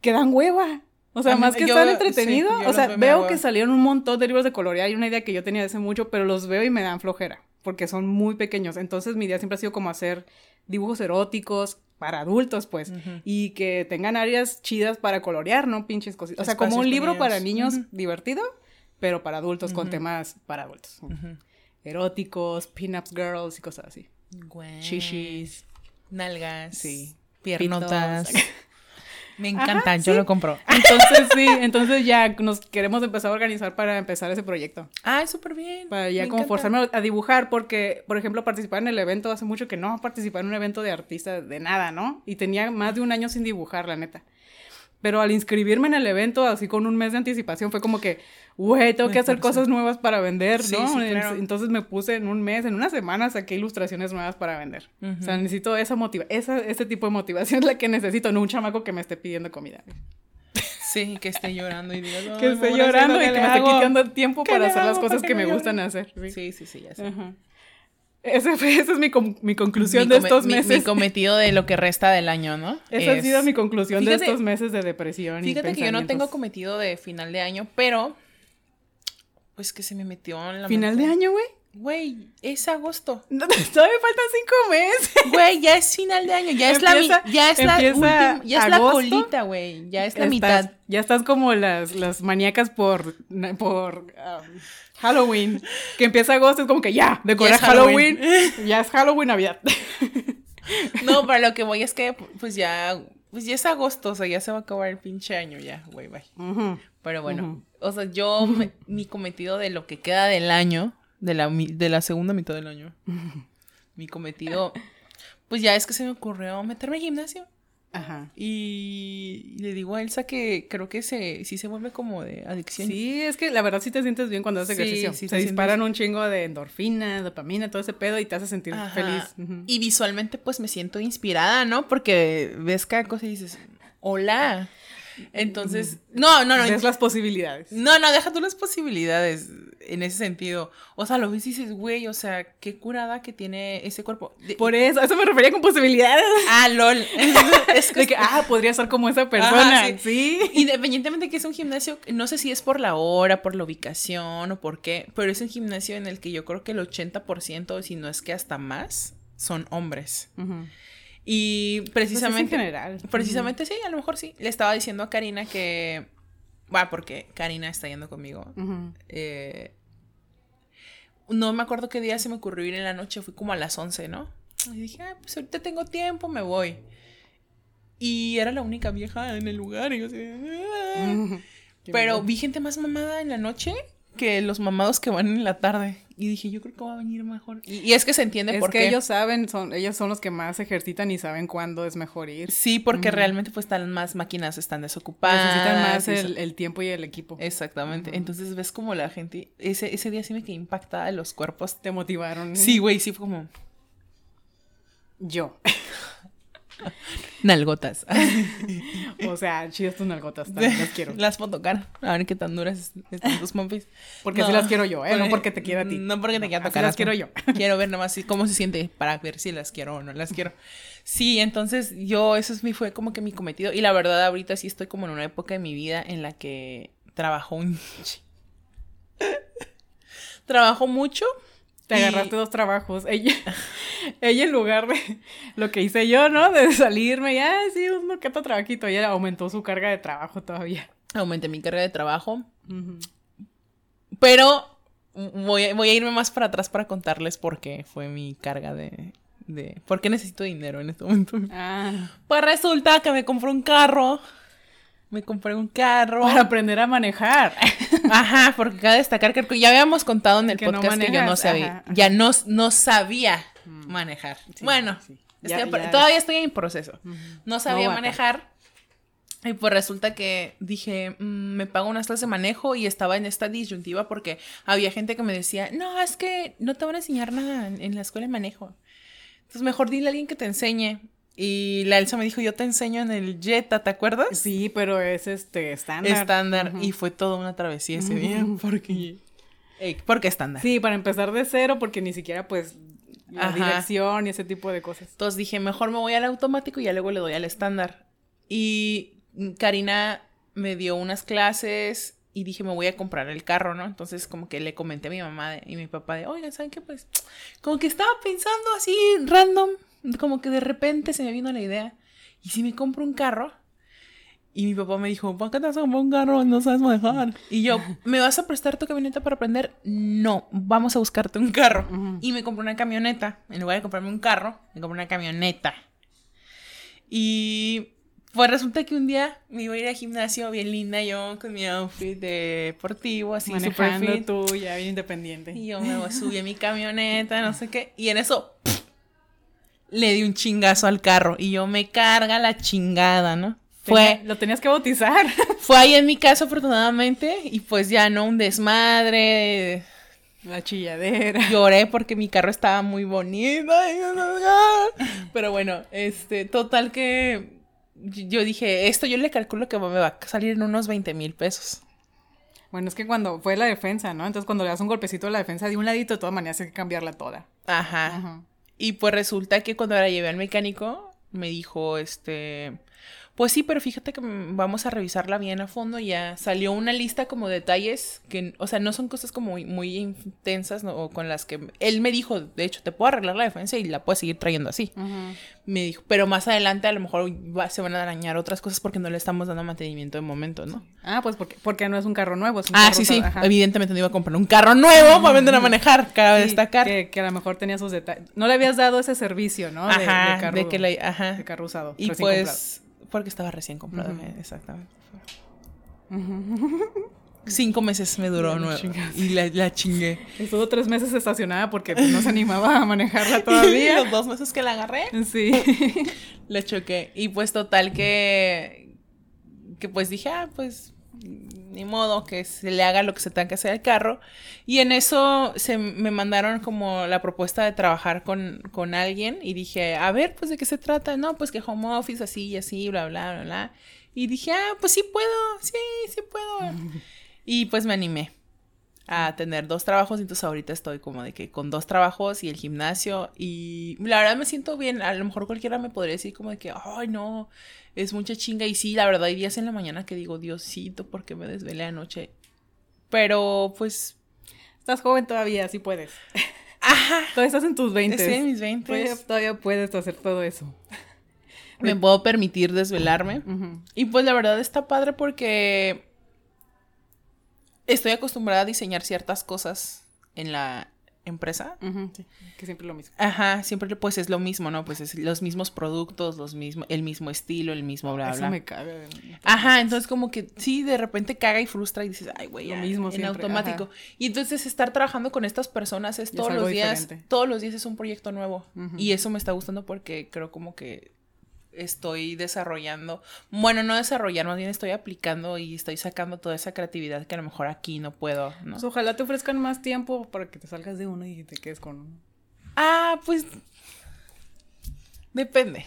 Que dan hueva. O sea, más que estar entretenido, o sea, veo que salieron un montón de libros de colorear y una idea que yo tenía de hace mucho, pero los veo y me dan flojera, porque son muy pequeños. Entonces mi idea siempre ha sido como hacer dibujos eróticos, para adultos, pues, y que tengan áreas chidas para colorear, ¿no? Pinches cositas. O sea, como un libro para niños divertido, pero para adultos, con temas para adultos. Eróticos, pin-ups girls y cosas así. Shishis. Nalgas. Sí. Piernotas. Me encantan, yo lo compro. Entonces, sí, entonces ya nos queremos empezar a organizar para empezar ese proyecto. Ah, súper bien. Para ya como forzarme a dibujar, porque, por ejemplo, participar en el evento hace mucho que no participar en un evento de artista de nada, ¿no? Y tenía más de un año sin dibujar, la neta. Pero al inscribirme en el evento, así con un mes de anticipación, fue como que, güey, tengo que hacer cosas nuevas para vender, ¿no? Entonces me puse en un mes, en una semana saqué ilustraciones nuevas para vender. O sea, necesito esa motivación, esa, ese tipo de motivación es la que necesito, no un chamaco que me esté pidiendo comida. Sí, que esté llorando y diga, que "Ay, esté llorando y ¿qué que me esté hago?". quitando tiempo ¿Qué para hacer las cosas que me no gustan hacer. sí. Sí, sí, sí, ya sé. Ajá. Ese fue- esa es mi, mi conclusión Mi de estos mi- meses. Mi, cometido de lo que resta del año, ¿no? Esa ha Es- sido mi conclusión de Fíjate- estos meses de depresión. y Fíjate que yo no tengo cometido de final de año, pero pues que se me metió en la ¿Final mente. de año, güey? Güey, es agosto. No, todavía faltan cinco meses. Güey, ya es final de año, ya es la Empieza- ya es la última, ya es la colita, güey, ya es la Estás- mitad. Ya estás como las, las maníacas por, por um, Halloween. Que empieza agosto, es como que ya, es Halloween. Halloween. ya es Halloween, Navidad. No, para lo que voy es que pues ya pues ya es agosto, o sea, ya se va a acabar el pinche año ya, güey, bye. Pero bueno, o sea, yo me- mi cometido de lo que queda del año, de la mi- de la segunda mitad del año. mi cometido pues ya es que se me ocurrió meterme al gimnasio. Ajá. Y le digo a Elsa que creo que se, sí se vuelve como de adicción. Sí, es que la verdad sí te sientes bien cuando haces Sí, ejercicio. sí Se disparan un chingo de endorfina, dopamina, todo ese pedo y te hace sentir Ajá. feliz. Y visualmente pues me siento inspirada, ¿no? Porque ves cada cosa y dices, hola. Entonces, no, no, no. Ves las posibilidades. No, no, deja tú las posibilidades en ese sentido. O sea, lo ves y dices, güey, o sea, qué curada que tiene ese cuerpo. De- Por eso, a eso me refería con posibilidades. Ah, lol. es De que, ah, podría ser como esa persona. Ajá, sí. Independientemente de que es un gimnasio, no sé si es por la hora, por la ubicación o por qué, pero es un gimnasio en el que yo creo que el 80%, si no es que hasta más, son hombres. Ujú. Y Pues es precisamente... en general. Precisamente sí, a lo mejor sí. Le estaba diciendo a Karina que... Va, porque Karina está yendo conmigo. Eh, no me acuerdo qué día se me ocurrió ir en la noche, fui como a las 11, ¿no? Y dije, ah, pues ahorita tengo tiempo, me voy. Y era la única vieja en el lugar. Y yo así, "Ah". Pero vi gente más mamada en la noche que los mamados que van en la tarde. Y dije, yo creo que va a venir mejor. Y, y es que se entiende es por que qué. ellos saben, son, ellos son los que más ejercitan y saben cuándo es mejor ir. Sí, porque realmente pues están más máquinas están desocupadas. Necesitan más el, el tiempo y el equipo. Exactamente. Entonces ves como la gente, ese, ese día sí me quedé impactada los cuerpos. Te motivaron. Sí, güey, sí fue como Yo. nalgotas. O sea, chidas tus nalgotas. también Las quiero. Las puedo tocar. A ver qué tan duras están tus pompis. Porque No, así las quiero yo, ¿eh? No por- porque te quiera a ti. No porque te quiera tocar. las quiero yo. Quiero ver nomás cómo se siente para ver si las quiero o no las quiero. Sí, entonces yo, eso es mi, fue como que mi cometido. Y la verdad, ahorita sí estoy como en una época de mi vida en la que trabajo un. trabajo mucho. Te y- agarraste dos trabajos. Ella, ella en lugar de lo que hice yo, ¿no? De salirme, ya, sí, un otro trabajito. Ella aumentó su carga de trabajo todavía. Aumenté mi carga de trabajo. Pero voy a, voy a irme más para atrás para contarles por qué fue mi carga de, de... ¿Por qué necesito dinero en este momento? Ah, Pues resulta que me compré un carro. Me compré un carro. para aprender a manejar. Ajá, porque cabe destacar que ya habíamos contado en el Que no podcast que yo no sabía. ajá, ajá. Ya no, no sabía manejar. Sí, bueno, sí. estoy Ya- apre- ya- todavía estoy en proceso. No sabía manejar. Y pues resulta que dije, "Mm, me pago unas clases de manejo y estaba en esta disyuntiva porque había gente que me decía, no, es que no te van a enseñar nada en la escuela de manejo. Entonces mejor dile a alguien que te enseñe. Y la Elsa me dijo, yo te enseño en el Jetta, ¿te acuerdas? Sí, pero es este estándar. Estándar. Y fue toda una travesía ese día porque... Ey, porque estándar. Sí, para empezar de cero, porque ni siquiera, pues, la Ajá. dirección y ese tipo de cosas. Entonces dije, mejor me voy al automático y ya luego le doy al estándar. Y Karina me dio unas clases y dije, me voy a comprar el carro, ¿no? Entonces como que le comenté a mi mamá de- y mi papá de, oigan, ¿saben qué? Pues como que estaba pensando así, random, como que de repente se me vino la idea. ¿Y si me compro un carro? Y mi papá me dijo, ¿para qué te vas a comprar un carro? No sabes manejar. Y yo, ¿me vas a prestar tu camioneta para aprender? No, vamos a buscarte un carro. Y me compré una camioneta. En lugar de comprarme un carro, me compré una camioneta. Y pues resulta que un día me iba a ir al gimnasio bien linda yo con mi outfit deportivo, así super Manejando fit. tú, ya bien independiente. Y yo me subí a mi camioneta, no sé qué. Y en eso. Le di un chingazo al carro. Y yo me carga la chingada, ¿no? Fue, Lo tenías que bautizar. fue ahí en mi casa afortunadamente. Y pues ya no un desmadre. La chilladera. Lloré porque mi carro estaba muy bonito. Pero bueno, este, total que yo dije, esto yo le calculo que me va a salir en unos 20 mil pesos. Bueno, es que cuando fue la defensa, ¿no? Entonces cuando le das un golpecito a la defensa de un ladito, de todas maneras hay que cambiarla toda. Ajá. Ajá. Y pues resulta que cuando la llevé al mecánico, me dijo, este, pues sí, pero fíjate que vamos a revisarla bien a fondo. Ya salió una lista como de detalles que, o sea, no son cosas como muy, muy intensas ¿no? o con las que él me dijo, de hecho, te puedo arreglar la defensa y la puedes seguir trayendo así. Me dijo, pero más adelante a lo mejor va- se van a dañar otras cosas porque no le estamos dando mantenimiento de momento, ¿no? Ah, pues porque, porque no es un carro nuevo, es un Ah, carro sí, sí. ajá. Evidentemente no iba a comprar un carro nuevo para vender a manejar, cabe Sí, destacar. Que, que a lo mejor tenía sus detalles. No le habías dado ese servicio, ¿no? De, Ajá, de de, carro, que la, ajá. de carro usado. Y pues, porque estaba recién comprado, exactamente. Cinco meses me duró la chingaste. y la, la chingué. Estuvo tres meses estacionada porque pues, no se animaba a manejarla todavía. Los dos meses que la agarré, Sí. le choqué. Y pues total que, que pues dije, ah, pues ni modo que se le haga lo que se tenga que hacer al carro. Y en eso se me mandaron como la propuesta de trabajar con, con alguien y dije, a ver, pues de qué se trata. No, pues que home office así y así, bla, bla, bla, bla. Y dije, ah, pues sí puedo, sí, sí puedo. Y pues me animé a tener dos trabajos, entonces ahorita estoy como de que con dos trabajos y el gimnasio y la verdad me siento bien, a lo mejor cualquiera me podría decir como de que, ay no, es mucha chinga y sí, la verdad hay días en la mañana que digo, Diosito, ¿por qué me desvelé anoche? Pero pues, Estás joven todavía, sí puedes. ajá, Todavía estás en tus 20. estoy en mis 20, Todavía, todavía puedes hacer todo eso. me puedo permitir desvelarme. Y pues la verdad está padre porque estoy acostumbrada a diseñar ciertas cosas en la empresa. Ujú, sí, que siempre lo mismo. Ajá, siempre pues es lo mismo, ¿no? Pues es los mismos productos, los mismos, el mismo estilo, el mismo bla Eso bla. me caga. Ajá, entonces como que sí, de repente caga y frustra y dices, ay, güey, Lo ya", mismo en siempre, automático. ajá. Y entonces estar trabajando con estas personas es Y todos los días, diferente. todos los días es un proyecto nuevo. Y eso me está gustando porque creo como que estoy desarrollando, bueno, no desarrollar, más bien estoy aplicando y estoy sacando toda esa creatividad que a lo mejor aquí no puedo, ¿no? Pues ojalá te ofrezcan más tiempo para que te salgas de uno y te quedes con uno. Ah, pues depende.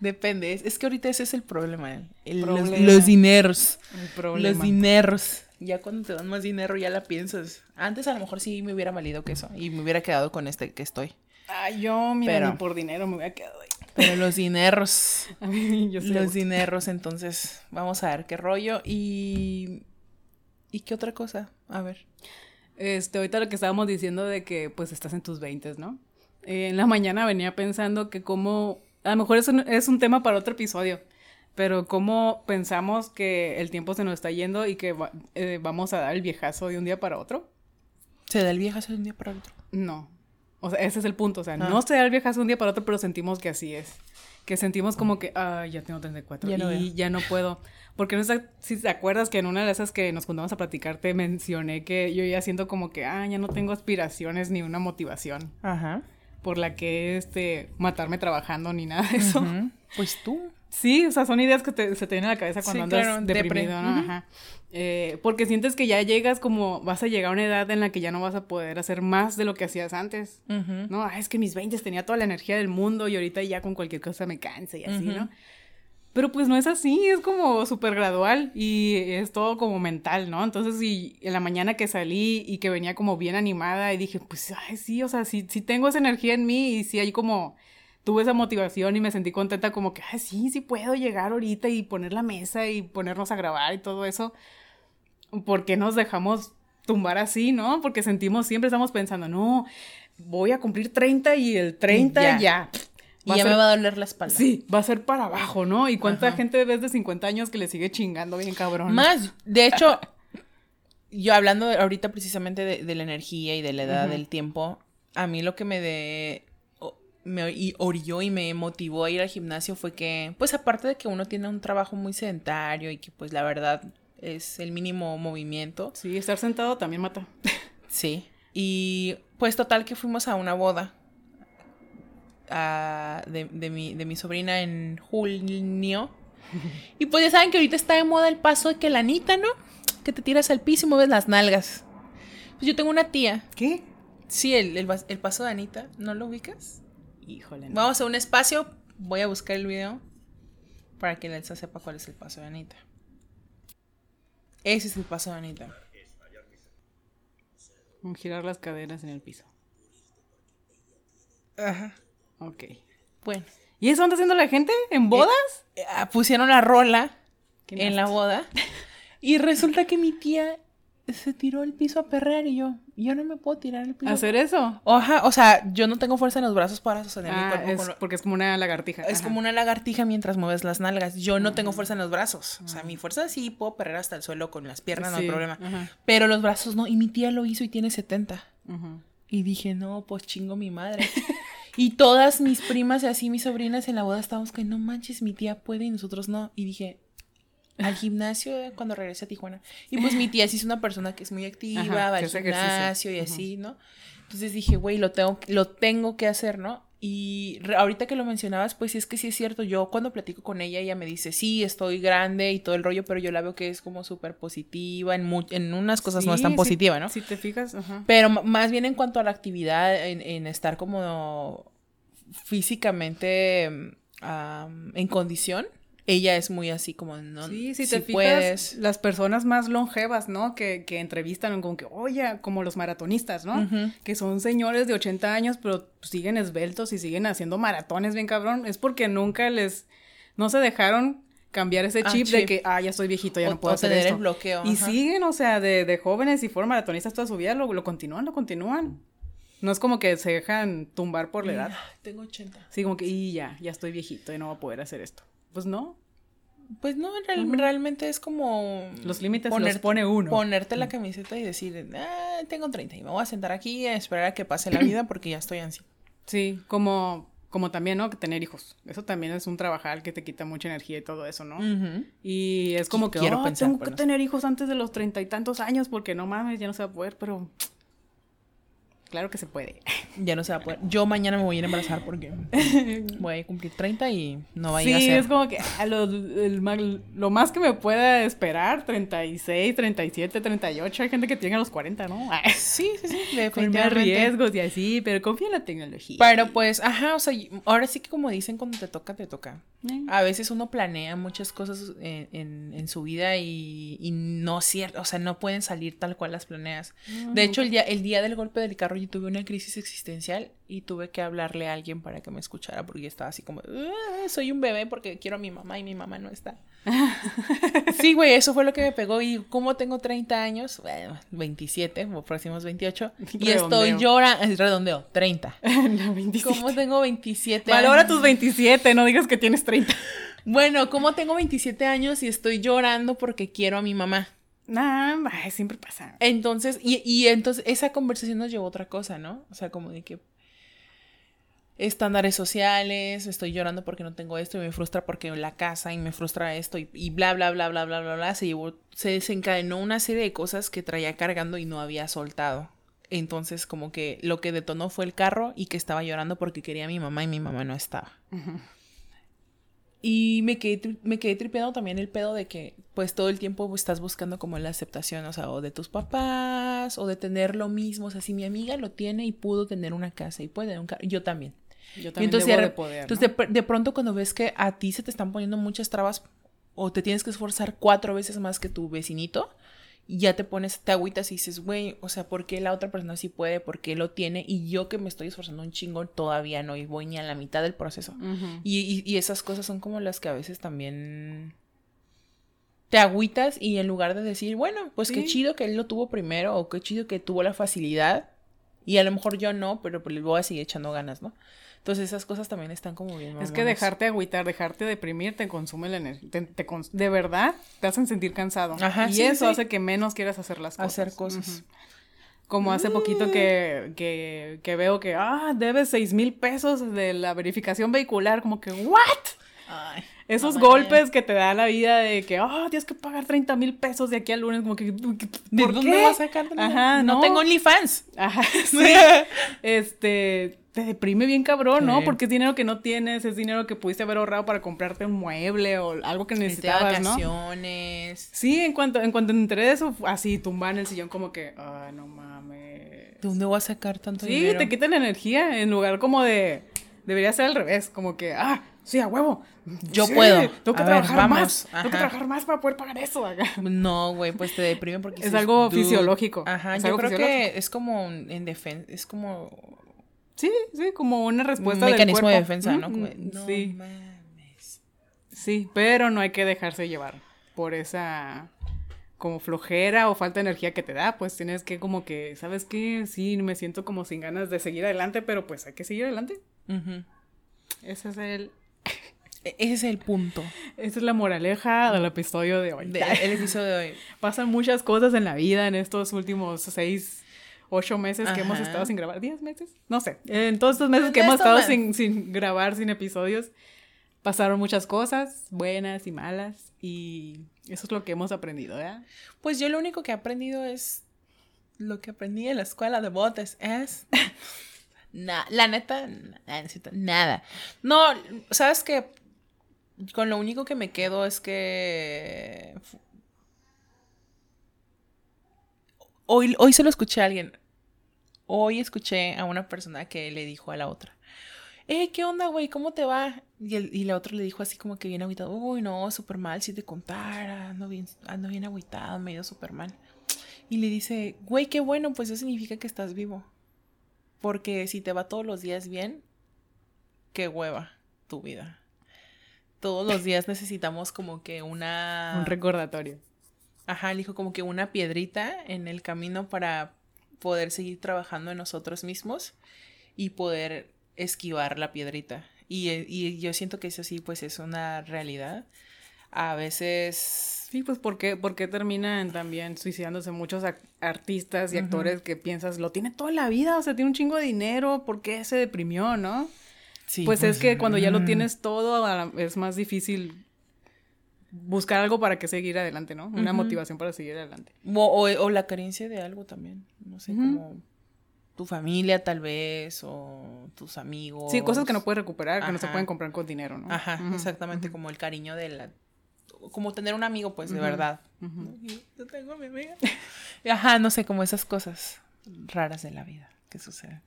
Depende. Es, es que ahorita ese es el problema. el- Problema. Los, dineros. El problema. Los dineros. Ya cuando te dan más dinero ya la piensas. Antes a lo mejor sí me hubiera valido que eso. Y me hubiera quedado con este que estoy. Ay, yo, mira, Pero- ni por dinero me hubiera quedado ahí. Pero los dineros. A mí, yo sé. los dineros. Entonces, vamos a ver qué rollo. Y. ¿Y qué otra cosa? A ver. Este, ahorita lo que estábamos diciendo de que pues estás en tus 20, ¿no? Eh, en la mañana venía pensando que como, a lo mejor es un, es un tema para otro episodio, pero cómo pensamos que el tiempo se nos está yendo y que va- eh, vamos a dar el viejazo de un día para otro. ¿Se da el viejazo de un día para otro? No. O sea, ese es el punto. O sea, Ah. no se da un día para otro, pero sentimos que así es. Que sentimos como que, ah, ya tengo 34 Ya no y veo. ya no puedo. Porque no sé si te acuerdas que en una de esas que nos juntamos a platicar te mencioné que yo ya siento como que, ah, ya no tengo aspiraciones ni una motivación Ajá. por la que, este, matarme trabajando ni nada de eso. Pues tú. Sí, o sea, son ideas que te- se te vienen a la cabeza cuando Sí, andas claro, depre. deprimido, ¿no? Ajá. Eh, porque sientes que ya llegas como, vas a llegar a una edad en la que ya no vas a poder hacer más de lo que hacías antes. No, ah, es que mis 20 tenía toda la energía del mundo y ahorita ya con cualquier cosa me cansa y así. ¿no? Pero pues no es así, es como súper gradual y es todo como mental, ¿no? Entonces, y en la mañana que salí y que venía como bien animada y dije, pues, ay, sí, o sea, sí, sí tengo esa energía en mí y sí hay como, tuve esa motivación y me sentí contenta como que, ay, sí, sí puedo llegar ahorita y poner la mesa y ponernos a grabar y todo eso. ¿Por qué nos dejamos tumbar así, no? Porque sentimos, siempre estamos pensando, no, voy a cumplir 30 y el 30 Ya. ya. Y ya ser- me va a doler la espalda. Sí, va a ser para abajo, ¿no? ¿Y cuánta Ajá. gente ves de 50 años que le sigue chingando bien cabrón? Más, de hecho, yo hablando de- ahorita precisamente de, de la energía y de la edad del tiempo, a mí lo que me de me y orilló y me motivó a ir al gimnasio fue que, pues aparte de que uno tiene un trabajo muy sedentario y que pues la verdad es el mínimo movimiento, Sí, estar sentado también mata. sí. Y pues total que fuimos a una boda ah, de, de mi, de mi sobrina en junio. Y pues ya saben que ahorita está de moda el paso de que la Anita, ¿no? Que te tiras al piso y mueves las nalgas. Pues yo tengo una tía. ¿Qué? Sí, el, el, paso de Anita. ¿No lo ubicas? Híjole. no. Vamos a un espacio. Voy a buscar el video. para que la Elsa sepa cuál es el paso de Anita. Ese es el paso de Anita. Girar las caderas en el piso. Ajá. Ok. Bueno. ¿Y eso anda haciendo la gente? ¿En bodas? Eh, pusieron la rola en la boda. Y resulta que mi tía se tiró al piso a perrear y yo, yo no me puedo tirar al piso. ¿Hacer eso? Ajá, o sea, yo no tengo fuerza en los brazos para sostener mi Ah, cuerpo. es con lo- porque es como una lagartija. Es Ajá. como una lagartija mientras mueves las nalgas. Yo no tengo fuerza en los brazos. O sea, mi fuerza sí puedo perrear hasta el suelo con las piernas, no hay problema. ajá. Pero los brazos no. Y mi tía lo hizo y tiene 70. Ujú. Y dije, no, pues chingo mi madre. y todas mis primas y así mis sobrinas en la boda estábamos que no manches, mi tía puede y nosotros no. Y dije, al gimnasio cuando regrese a Tijuana. Y pues mi tía sí es una persona que es muy activa, Ajá, va al ejercicio. gimnasio y así, ¿no? Entonces dije, güey, lo tengo, lo tengo que hacer, ¿no? Y re- ahorita que lo mencionabas, pues sí es que sí es cierto. Yo cuando platico con ella, ella me dice, sí, estoy grande y todo el rollo, pero yo la veo que es como súper positiva. En, mu- en unas cosas no es tan positiva, ¿no? Si te fijas, ajá. Pero más bien en cuanto a la actividad, en, en estar como físicamente mm, en condición, ella es muy así como, no, Sí, si si te fijas, puedes. las personas más longevas, ¿no? Que, que entrevistan como que, oye, como los maratonistas, ¿no? Que son señores de 80 años, pero siguen esbeltos y siguen haciendo maratones bien cabrón. Es porque nunca les, no se dejaron cambiar ese Ah, chip, de que, ah, ya estoy viejito, ya O- no puedo hacer el esto. bloqueo, Y ajá. siguen, o sea, de, de jóvenes y fueron maratonistas toda su vida, lo, lo continúan, lo continúan. No es como que se dejan tumbar por la edad. Ah, Tengo 80. Sí, como que, y ya, ya estoy viejito y no voy a poder hacer esto. Pues no, Pues no, real- realmente es como... los límites los ponerte- pone uno. Ponerte la camiseta y decir, ah, tengo 30 y me voy a sentar aquí a esperar a que pase la vida porque ya estoy así. Sí, como, como también, ¿no? Que tener hijos. Eso también es un trabajar que te quita mucha energía y todo eso, ¿no? Y es como que, Quiero oh, pensar, tengo que tener hijos antes de los treinta y tantos años porque no mames, ya no se va a poder, pero claro que se puede. Ya no se va a poder. Yo mañana me voy a ir a embarazar porque voy a cumplir 30 y no va a ir a sí, ser. es como que a lo, el lo más que me pueda esperar, 36, 37, 38, hay gente que tiene a los 40, ¿no? Sí, sí, sí, Con definitivamente. riesgos y así, pero confía en la tecnología. Pero pues, ajá, o sea, ahora sí que como dicen, cuando te toca, te toca. Eh. A veces uno planea muchas cosas en, en- en su vida y, y no cierto, o sea, no pueden salir tal cual las planeas. De hecho, el día, el día del golpe del carro yo tuve una crisis existencial y tuve que hablarle a alguien para que me escuchara porque estaba así como, "Ah, soy un bebé porque quiero a mi mamá y mi mamá no está. Sí, güey, eso fue lo que me pegó y como tengo 30 años, bueno, 27, o próximos 28, y estoy llorando, redondeo, 30. La 27. ¿Cómo tengo 27 Valora años? tus 27, no digas que tienes 30. Bueno, ¿cómo tengo 27 años y estoy llorando porque quiero a mi mamá? Nah, ay, siempre pasa. Entonces, y, y entonces esa conversación nos llevó a otra cosa, ¿no? O sea, como de que estándares sociales, estoy llorando porque no tengo esto y me frustra porque la casa y me frustra esto y, y bla, bla, bla, bla, bla, bla, bla, se llevó, se desencadenó una serie de cosas que traía cargando y no había soltado. Entonces, como que lo que detonó fue el carro y que estaba llorando porque quería a mi mamá y mi mamá no estaba. Y me quedé, me quedé tripeando también el pedo de que, pues, todo el tiempo estás buscando como la aceptación, o sea, o de tus papás, o de tener lo mismo. O sea, si mi amiga lo tiene y pudo tener una casa y puede tener un carro, yo también. Yo también entonces, debo de, de poder, entonces ¿no? de, de pronto cuando ves que a ti se te están poniendo muchas trabas o te tienes que esforzar cuatro veces más que tu vecinito, y ya te pones, te agüitas y dices, güey, o sea, ¿por qué la otra persona sí puede? ¿Por qué lo tiene? Y yo que me estoy esforzando un chingo todavía no y voy ni a la mitad del proceso. Y, y- y esas cosas son como las que a veces también te agüitas y en lugar de decir, bueno, pues qué chido que él lo tuvo primero o qué chido que tuvo la facilidad y a lo mejor yo no, pero pues le voy a seguir echando ganas, ¿no? Entonces esas cosas también están como bien. Es que dejarte agüitar, dejarte deprimir, te consume la energía. Te, te cons- de verdad, te hacen sentir cansado. Ajá, y sí, eso sí. hace que menos quieras hacer las cosas. Hacer cosas. Como hace poquito que, que, que veo que, ah, debes seis mil pesos de la verificación vehicular. Como que, ¿what? Ay, Esos golpes que te da la vida de que, ah, tienes que pagar 30 mil pesos de aquí al lunes. Como que, ¿por ¿De qué? dónde vas a sacar? Ajá, no, no. tengo OnlyFans. Ajá, sí. este, te deprime bien cabrón, ¿no? Sí. Porque es dinero que no tienes, es dinero que pudiste haber ahorrado para comprarte un mueble o algo que necesitabas, ¿no? vacaciones. Sí, en cuanto, en cuanto enteré de eso, así, tumbar en el sillón como que, ay, no mames. ¿De dónde voy a sacar tanto Sí, dinero? te quitan energía en lugar como de, debería ser al revés, como que, ah, Sí, a huevo. Yo Sí, puedo. Tengo que A trabajar más. Tengo que Ajá. trabajar más para poder pagar eso. acá. No, güey, pues te deprime porque Es dices, algo fisiológico. Ajá, yo creo que es como en defensa, es como Sí, sí, como una un respuesta del mecanismo de cuerpo. defensa, ¿no? Como de, no sí, mames. sí, pero no hay que dejarse llevar por esa como flojera o falta de energía que te da, pues tienes que como que, ¿sabes qué? Sí, me siento como sin ganas de seguir adelante, pero pues hay que seguir adelante. Ese es el, E- Ese es el punto esa es la moraleja del episodio de hoy. del el episodio de hoy. Pasan muchas cosas en la vida en estos últimos seis, ocho meses que hemos estado sin grabar. ¿Diez meses? No sé. En todos estos meses que En hemos estado sin, sin grabar, sin episodios, pasaron muchas cosas, buenas y malas, y eso es lo que hemos aprendido, ¿verdad? Pues yo lo único que he aprendido es lo que aprendí en la escuela de botes es nada, la neta, nada. No, sabes que con lo único que me quedo es que hoy, hoy se lo escuché a alguien. Hoy escuché a una persona que le dijo a la otra. Eh, ¿qué onda, güey? ¿Cómo te va? Y, el, la otra le dijo así como que bien agüitado. Uy, no, súper mal, si te contara. Ando bien, ando bien agüitado, me ha ido súper mal. Y le dice, güey, qué bueno, pues eso significa que estás vivo. Porque si te va todos los días bien, qué hueva tu vida. Todos los días necesitamos como que una... Un recordatorio. Ajá, le dijo como que una piedrita en el camino para poder seguir trabajando en nosotros mismos y poder esquivar la piedrita. Y, eh, y yo siento que eso sí, pues es una realidad. A veces... Sí, pues ¿por qué, por qué terminan también suicidándose muchos artistas y actores que piensas, lo tiene toda la vida, o sea, tiene un chingo de dinero, ¿por qué se deprimió, no? Sí, pues, es que cuando ya lo tienes todo, es más difícil buscar algo para que seguir adelante, ¿no? Una motivación para seguir adelante. O, o- o la carencia de algo también. No sé, como tu familia tal vez, o tus amigos. Sí, cosas que no puedes recuperar, que no se pueden comprar con dinero, ¿no? Ajá, exactamente, como el cariño de la... Como tener un amigo, pues, de verdad. Yo tengo a mi amiga. Ajá, no sé, como esas cosas raras de la vida que suceden.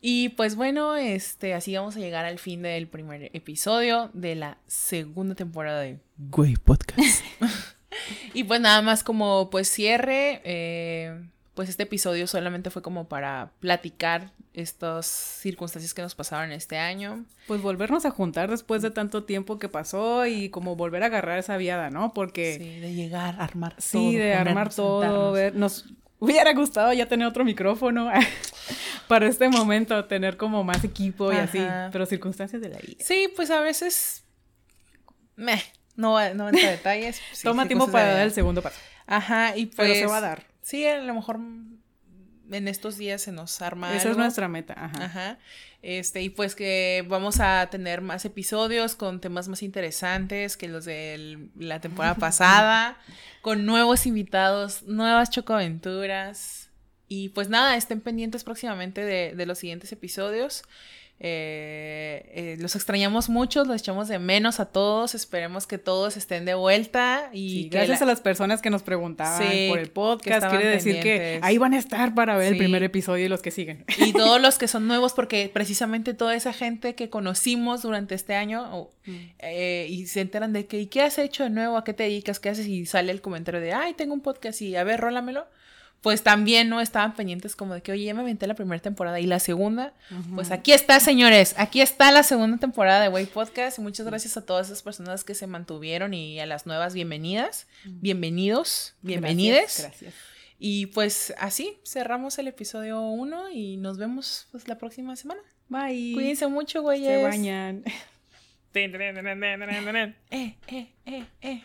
Y pues bueno, este, así vamos a llegar al fin del primer episodio de la segunda temporada de Güey Podcast. y pues nada más como pues cierre, eh, pues este episodio solamente fue como para platicar estas circunstancias que nos pasaron este año. Pues volvernos a juntar después de tanto tiempo que pasó y como volver a agarrar esa viada, ¿no? Porque Sí, de llegar, armar todo. Sí, de armar todo, sentarnos. ver, nos hubiera gustado ya tener otro micrófono para este momento, tener como más equipo y así, pero circunstancias de la vida. Sí, pues a veces. Meh, no, no entra a detalles. sí, Toma tiempo para dar el segundo paso, Ajá, y pues. pero se va a dar. Sí, a lo mejor en estos días se nos arma. Esa es nuestra meta, ajá. Ajá. Este, y pues que vamos a tener más episodios con temas más interesantes que los de la temporada pasada, con nuevos invitados, nuevas chocoaventuras. Y pues nada, estén pendientes próximamente de, de los siguientes episodios. Eh, eh, los extrañamos mucho, los echamos de menos a todos. Esperemos que todos estén de vuelta. Y Sí, gracias la- a las personas que nos preguntaban Sí, por el podcast, quiere decir que ahí van a estar para ver el primer episodio y los que siguen. Y todos los que son nuevos, porque precisamente toda esa gente que conocimos durante este año o- eh, y se enteran de que, ¿y qué has hecho de nuevo? ¿A qué te dedicas? ¿Qué haces? Y sale el comentario de, ay, tengo un podcast y a ver, rólamelo. Pues también no estaban pendientes como de que, oye, ya me aventé la primera temporada y la segunda. Pues aquí está, señores. Aquí está la segunda temporada de Way Podcast. Y muchas gracias a todas esas personas que se mantuvieron y a las nuevas bienvenidas. Bienvenidos, bienvenides. Gracias, gracias. Y pues así cerramos el episodio 1 y nos vemos pues la próxima semana. Bye. Cuídense mucho, güeyes. Se bañan. Eh, eh, eh, eh.